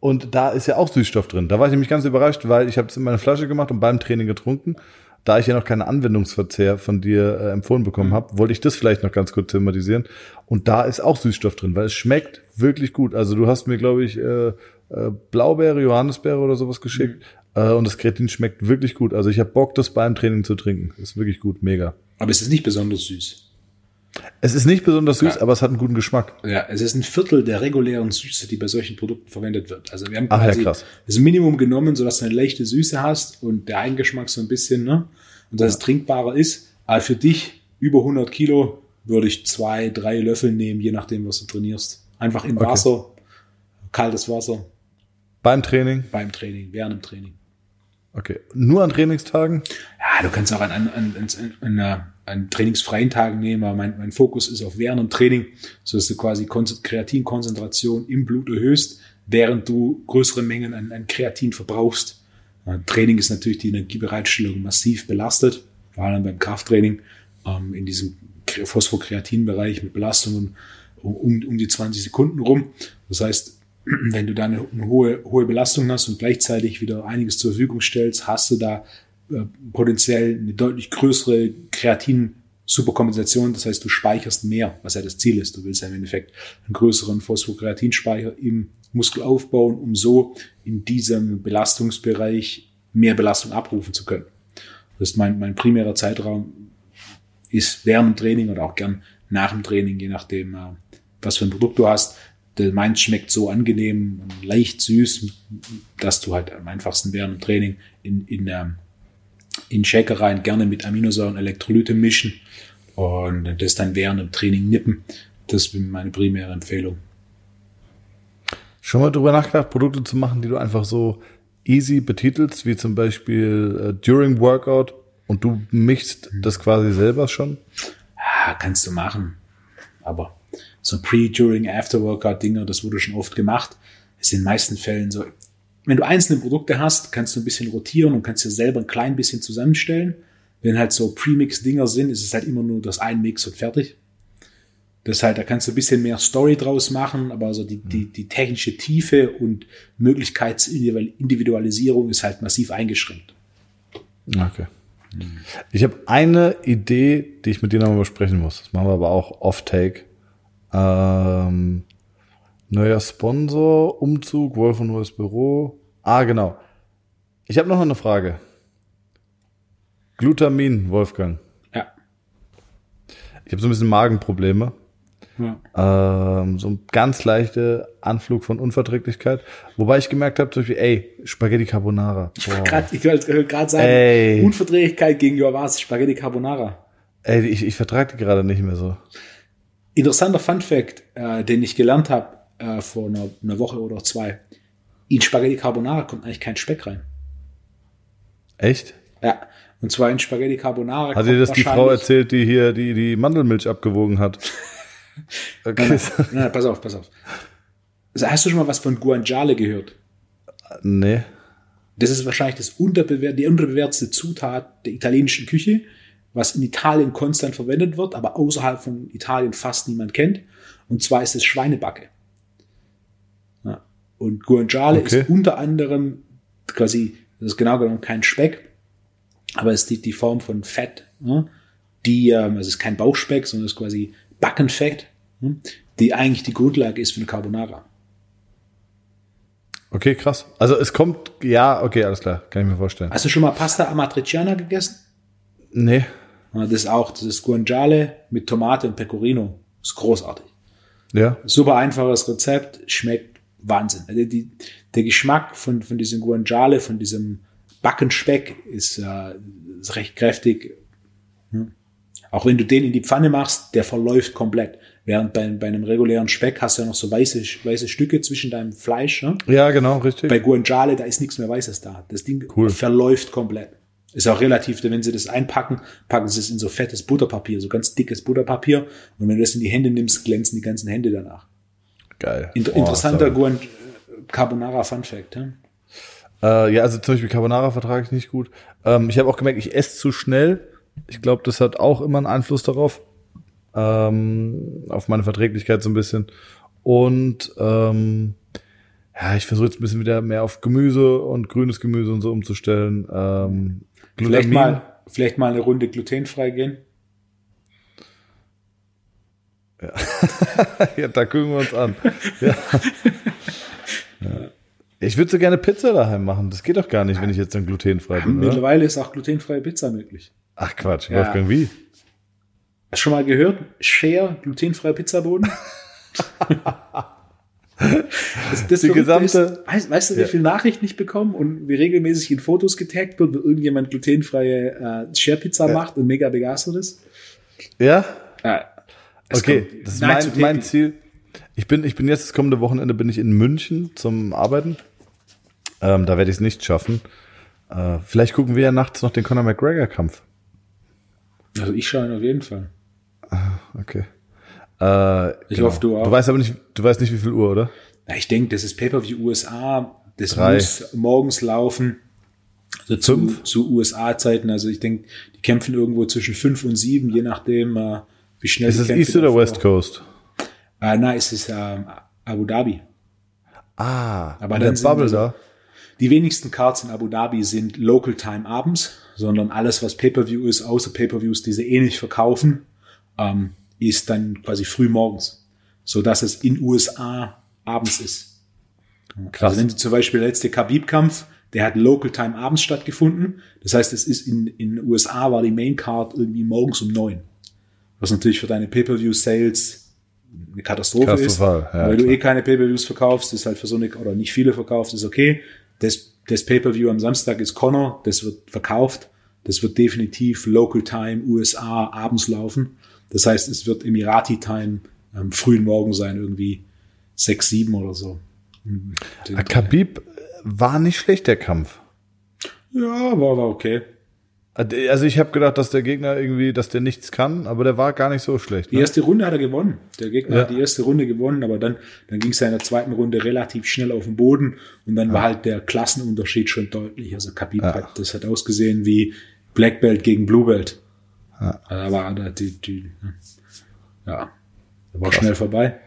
und da ist ja auch Süßstoff drin. Da war ich nämlich ganz überrascht, weil ich habe es in meine Flasche gemacht und beim Training getrunken. Da ich ja noch keinen Anwendungsverzehr von dir äh, empfohlen bekommen habe, wollte ich das vielleicht noch ganz kurz thematisieren. Und da ist auch Süßstoff drin, weil es schmeckt wirklich gut. Also du hast mir, glaube ich, äh, äh, Blaubeere, Johannisbeere oder sowas geschickt. Mhm. Äh, und das Kreatin schmeckt wirklich gut. Also ich habe Bock, das beim Training zu trinken. Ist wirklich gut, mega. Aber es ist nicht besonders süß. Es ist nicht besonders süß, ja. aber es hat einen guten Geschmack. Ja, es ist ein Viertel der regulären Süße, die bei solchen Produkten verwendet wird. Also wir haben Ach, quasi ja, das Minimum genommen, sodass du eine leichte Süße hast und der Eigengeschmack so ein bisschen, ne? Und dass ja. es trinkbarer ist. Aber für dich über 100 Kilo würde ich zwei, drei Löffel nehmen, je nachdem, was du trainierst. Einfach in okay. Wasser, kaltes Wasser. Beim Training? Beim Training, während dem Training. Okay. Nur an Trainingstagen? Ja, du kannst auch an, an, an, an, an, an trainingsfreien Tagen nehmen, aber mein, mein Fokus ist auf während dem Training, so dass du quasi Kreatinkonzentration im Blut erhöhst, während du größere Mengen an, an Kreatin verbrauchst. Training ist natürlich die Energiebereitstellung massiv belastet, vor allem beim Krafttraining, ähm, in diesem Phosphokreatin-Bereich mit Belastungen um, um die 20 Sekunden rum. Das heißt, wenn du da eine, eine, hohe, hohe Belastung hast und gleichzeitig wieder einiges zur Verfügung stellst, hast du da äh, potenziell eine deutlich größere Kreatin-Superkompensation. Das heißt, du speicherst mehr, was ja das Ziel ist. Du willst ja im Endeffekt einen größeren Phosphokreatinspeicher im Muskel aufbauen, um so in diesem Belastungsbereich mehr Belastung abrufen zu können. Das ist mein, mein primärer Zeitraum ist während dem Training oder auch gern nach dem Training, je nachdem, äh, was für ein Produkt du hast, meins schmeckt so angenehm und leicht süß, dass du halt am einfachsten während dem Training in, in, ähm, in Shaker rein gerne mit Aminosäuren Elektrolyte mischen und das dann während dem Training nippen. Das ist meine primäre Empfehlung. Schon mal drüber nachgedacht, Produkte zu machen, die du einfach so easy betitelst, wie zum Beispiel äh, during Workout und du mischst das quasi selber schon? Ja, kannst du machen. Aber so Pre-, During-, After-Workout-Dinger, das wurde schon oft gemacht. Ist in den meisten Fällen so. Wenn du einzelne Produkte hast, kannst du ein bisschen rotieren und kannst dir selber ein klein bisschen zusammenstellen. Wenn halt so Premix-Dinger sind, ist es halt immer nur das ein Mix und fertig. Das halt, da kannst du ein bisschen mehr Story draus machen, aber so die, die, die technische Tiefe und Möglichkeitsindividualisierung ist halt massiv eingeschränkt. Okay. Ich habe eine Idee, die ich mit dir nochmal besprechen muss. Das machen wir aber auch off-take. Ähm, neuer Sponsor, Umzug, Wolf und neues Büro. Ah, genau. Ich habe noch eine Frage. Glutamin, Wolfgang. Ja. Ich habe so ein bisschen Magenprobleme. Ja. Ähm, so ein ganz leichter Anflug von Unverträglichkeit. Wobei ich gemerkt habe, zum Beispiel, ey, Spaghetti Carbonara. Ich wollte gerade sagen, ey. Unverträglichkeit gegenüber was? Spaghetti Carbonara. Ey, ich, ich vertrage die gerade nicht mehr so. Interessanter Fun Fact, äh, den ich gelernt habe äh, vor einer, einer, Woche oder zwei. In Spaghetti Carbonara kommt eigentlich kein Speck rein. Echt? Ja. Und zwar in Spaghetti Carbonara. Hat dir das die Frau erzählt, die hier die, die Mandelmilch abgewogen hat? Okay. Nein, nein, nein, pass auf, pass auf. Also hast du schon mal was von Guanciale gehört? Nee. Das ist wahrscheinlich das unterbewert, die unterbewertete Zutat der italienischen Küche was in Italien konstant verwendet wird, aber außerhalb von Italien fast niemand kennt. Und zwar ist es Schweinebacke. Und Guanciale okay. ist unter anderem quasi, das ist genau genommen kein Speck, aber es ist die, die Form von Fett, ja, die, ähm, also es ist kein Bauchspeck, sondern es ist quasi Backenfett, ja, die eigentlich die Grundlage ist für eine Carbonara. Okay, krass. Also es kommt, ja, okay, alles klar, kann ich mir vorstellen. Hast du schon mal Pasta Amatriciana gegessen? Nee. Das ist auch, das ist Guanciale mit Tomate und Pecorino. Das ist großartig. Ja. Super einfaches Rezept, schmeckt Wahnsinn. Also die, der Geschmack von, von diesem Guanciale, von diesem Backenspeck ist, äh, ist recht kräftig. Hm. Auch wenn du den in die Pfanne machst, der verläuft komplett. Während bei, bei einem regulären Speck hast du ja noch so weiße, weiße Stücke zwischen deinem Fleisch. Ne? Ja, genau, richtig. Bei Guanciale, da ist nichts mehr Weißes da. Das Ding Cool. verläuft komplett. Ist auch relativ, wenn sie das einpacken, packen sie es in so fettes Butterpapier, so ganz dickes Butterpapier. Und wenn du das in die Hände nimmst, glänzen die ganzen Hände danach. Geil. Inter Boah, interessanter. Guan Carbonara Fun Fact. Ja? Äh, ja, also zum Beispiel Carbonara vertrage ich nicht gut. Ähm, ich habe auch gemerkt, ich esse zu schnell. Ich glaube, das hat auch immer einen Einfluss darauf. Ähm, auf meine Verträglichkeit so ein bisschen. Und ähm, ja, ich versuche jetzt ein bisschen wieder mehr auf Gemüse und grünes Gemüse und so umzustellen. Ähm, Vielleicht Glutamin- mal, vielleicht mal eine Runde glutenfrei gehen. ja, da gucken wir uns an. Ja. Ja. Ich würde so gerne Pizza daheim machen. Das geht doch gar nicht, wenn ich jetzt dann glutenfrei bin, oder? Mittlerweile ist auch glutenfreie Pizza möglich. Ach Quatsch, Ja. Wolfgang, wie? Hast du schon mal gehört? Share, glutenfreier Pizzaboden? das, das Die gesamte- Ist, weißt, weißt du, wie Ja. viel Nachrichten ich bekomme und wie regelmäßig in Fotos getaggt wird, wenn irgendjemand glutenfreie äh, Share-Pizza macht und mega begeistert ist? Ja? Ja, es Okay, das ist mein, mein. Ziel. Ich bin, ich bin jetzt das kommende Wochenende bin ich in München zum Arbeiten. Ähm, da werde ich es nicht schaffen. Äh, vielleicht gucken wir ja nachts noch den Conor McGregor Kampf. Also ich schaue ihn auf jeden Fall. Okay. Äh, Ich hoffe, du auch. Du weißt aber nicht, du weißt nicht, wie viel Uhr, oder? Ja, ich denke, das ist Pay-Per-View USA. Das Drei. muss morgens laufen. Also zu, Fünf? zu USA-Zeiten. Also ich denke, die kämpfen irgendwo zwischen fünf und sieben, je nachdem, äh, wie schnell Ist es East oder West Coast? Äh, nein, es ist ähm, Abu Dhabi. Ah, Aber dann der Bubble da. Die wenigsten Cards in Abu Dhabi sind Local Time abends, sondern alles, was Pay-Per-View ist, außer Pay-Per-Views, die sie eh nicht verkaufen, ähm, ist dann quasi früh morgens. So dass es in USA abends ist. Krass. Also wenn du zum Beispiel der letzte Khabib-Kampf, der hat Local Time abends stattgefunden. Das heißt, es ist in, in USA war die Main Card irgendwie morgens um neun. Was natürlich für deine Pay-Per-View-Sales eine Katastrophe Katastrophal, ist. ja, weil du klar. eh keine Pay-Per-Views verkaufst, ist halt für so eine, oder nicht viele verkaufst, ist okay. Das, das Pay-Per-View am Samstag ist Connor, das wird verkauft. Das wird definitiv Local Time USA abends laufen. Das heißt, es wird Emirati-Time am frühen Morgen sein, irgendwie sechs, sieben oder so. Ah, Khabib war nicht schlecht, der Kampf. Ja, war, war okay. Also ich habe gedacht, dass der Gegner irgendwie, dass der nichts kann, aber der war gar nicht so schlecht. Die Ne? erste Runde hat er gewonnen. Der Gegner Ja. hat die erste Runde gewonnen, aber dann, dann ging es ja in der zweiten Runde relativ schnell auf den Boden und dann war halt der Klassenunterschied schon deutlich. Also Khabib Ja. hat, das hat ausgesehen wie Black Belt gegen Blue Belt. Ja. Da war da die, die, ja, da war schnell vorbei.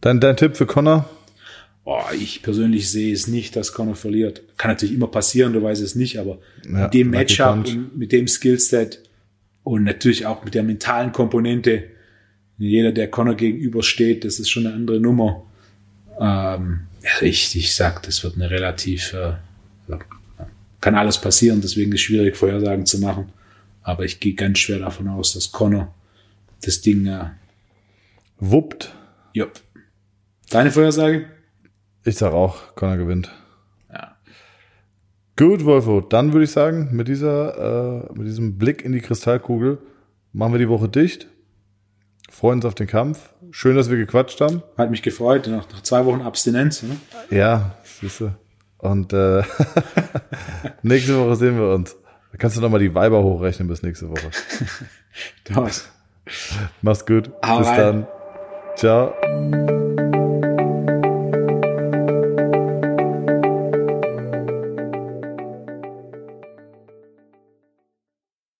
Dein, dein Tipp für Connor? Boah, ich persönlich sehe es nicht, dass Conor verliert. Kann natürlich immer passieren, du weißt es nicht, aber Ja, mit dem Matchup mit dem Skillset und natürlich auch mit der mentalen Komponente, jeder, der Conor gegenübersteht, das ist schon eine andere Nummer. Ähm, ich, ich sag, das wird eine relativ, äh, kann alles passieren, deswegen ist es schwierig, Vorhersagen zu machen. Aber ich gehe ganz schwer davon aus, dass Conor das Ding, äh, Wuppt. ja. Deine Vorhersage? Ich sag auch, Connor gewinnt. Ja. Gut, Wolfo, dann würde ich sagen, mit dieser, äh, mit diesem Blick in die Kristallkugel machen wir die Woche dicht. Freuen uns auf den Kampf. Schön, dass wir gequatscht haben. Hat mich gefreut, nach, nach zwei Wochen Abstinenz. Ne? Ja, siehste. Und äh, nächste Woche sehen wir uns. Da kannst du noch mal die Weiber hochrechnen bis nächste Woche. Das. Mach's gut. Hau bis rein. dann. Ciao.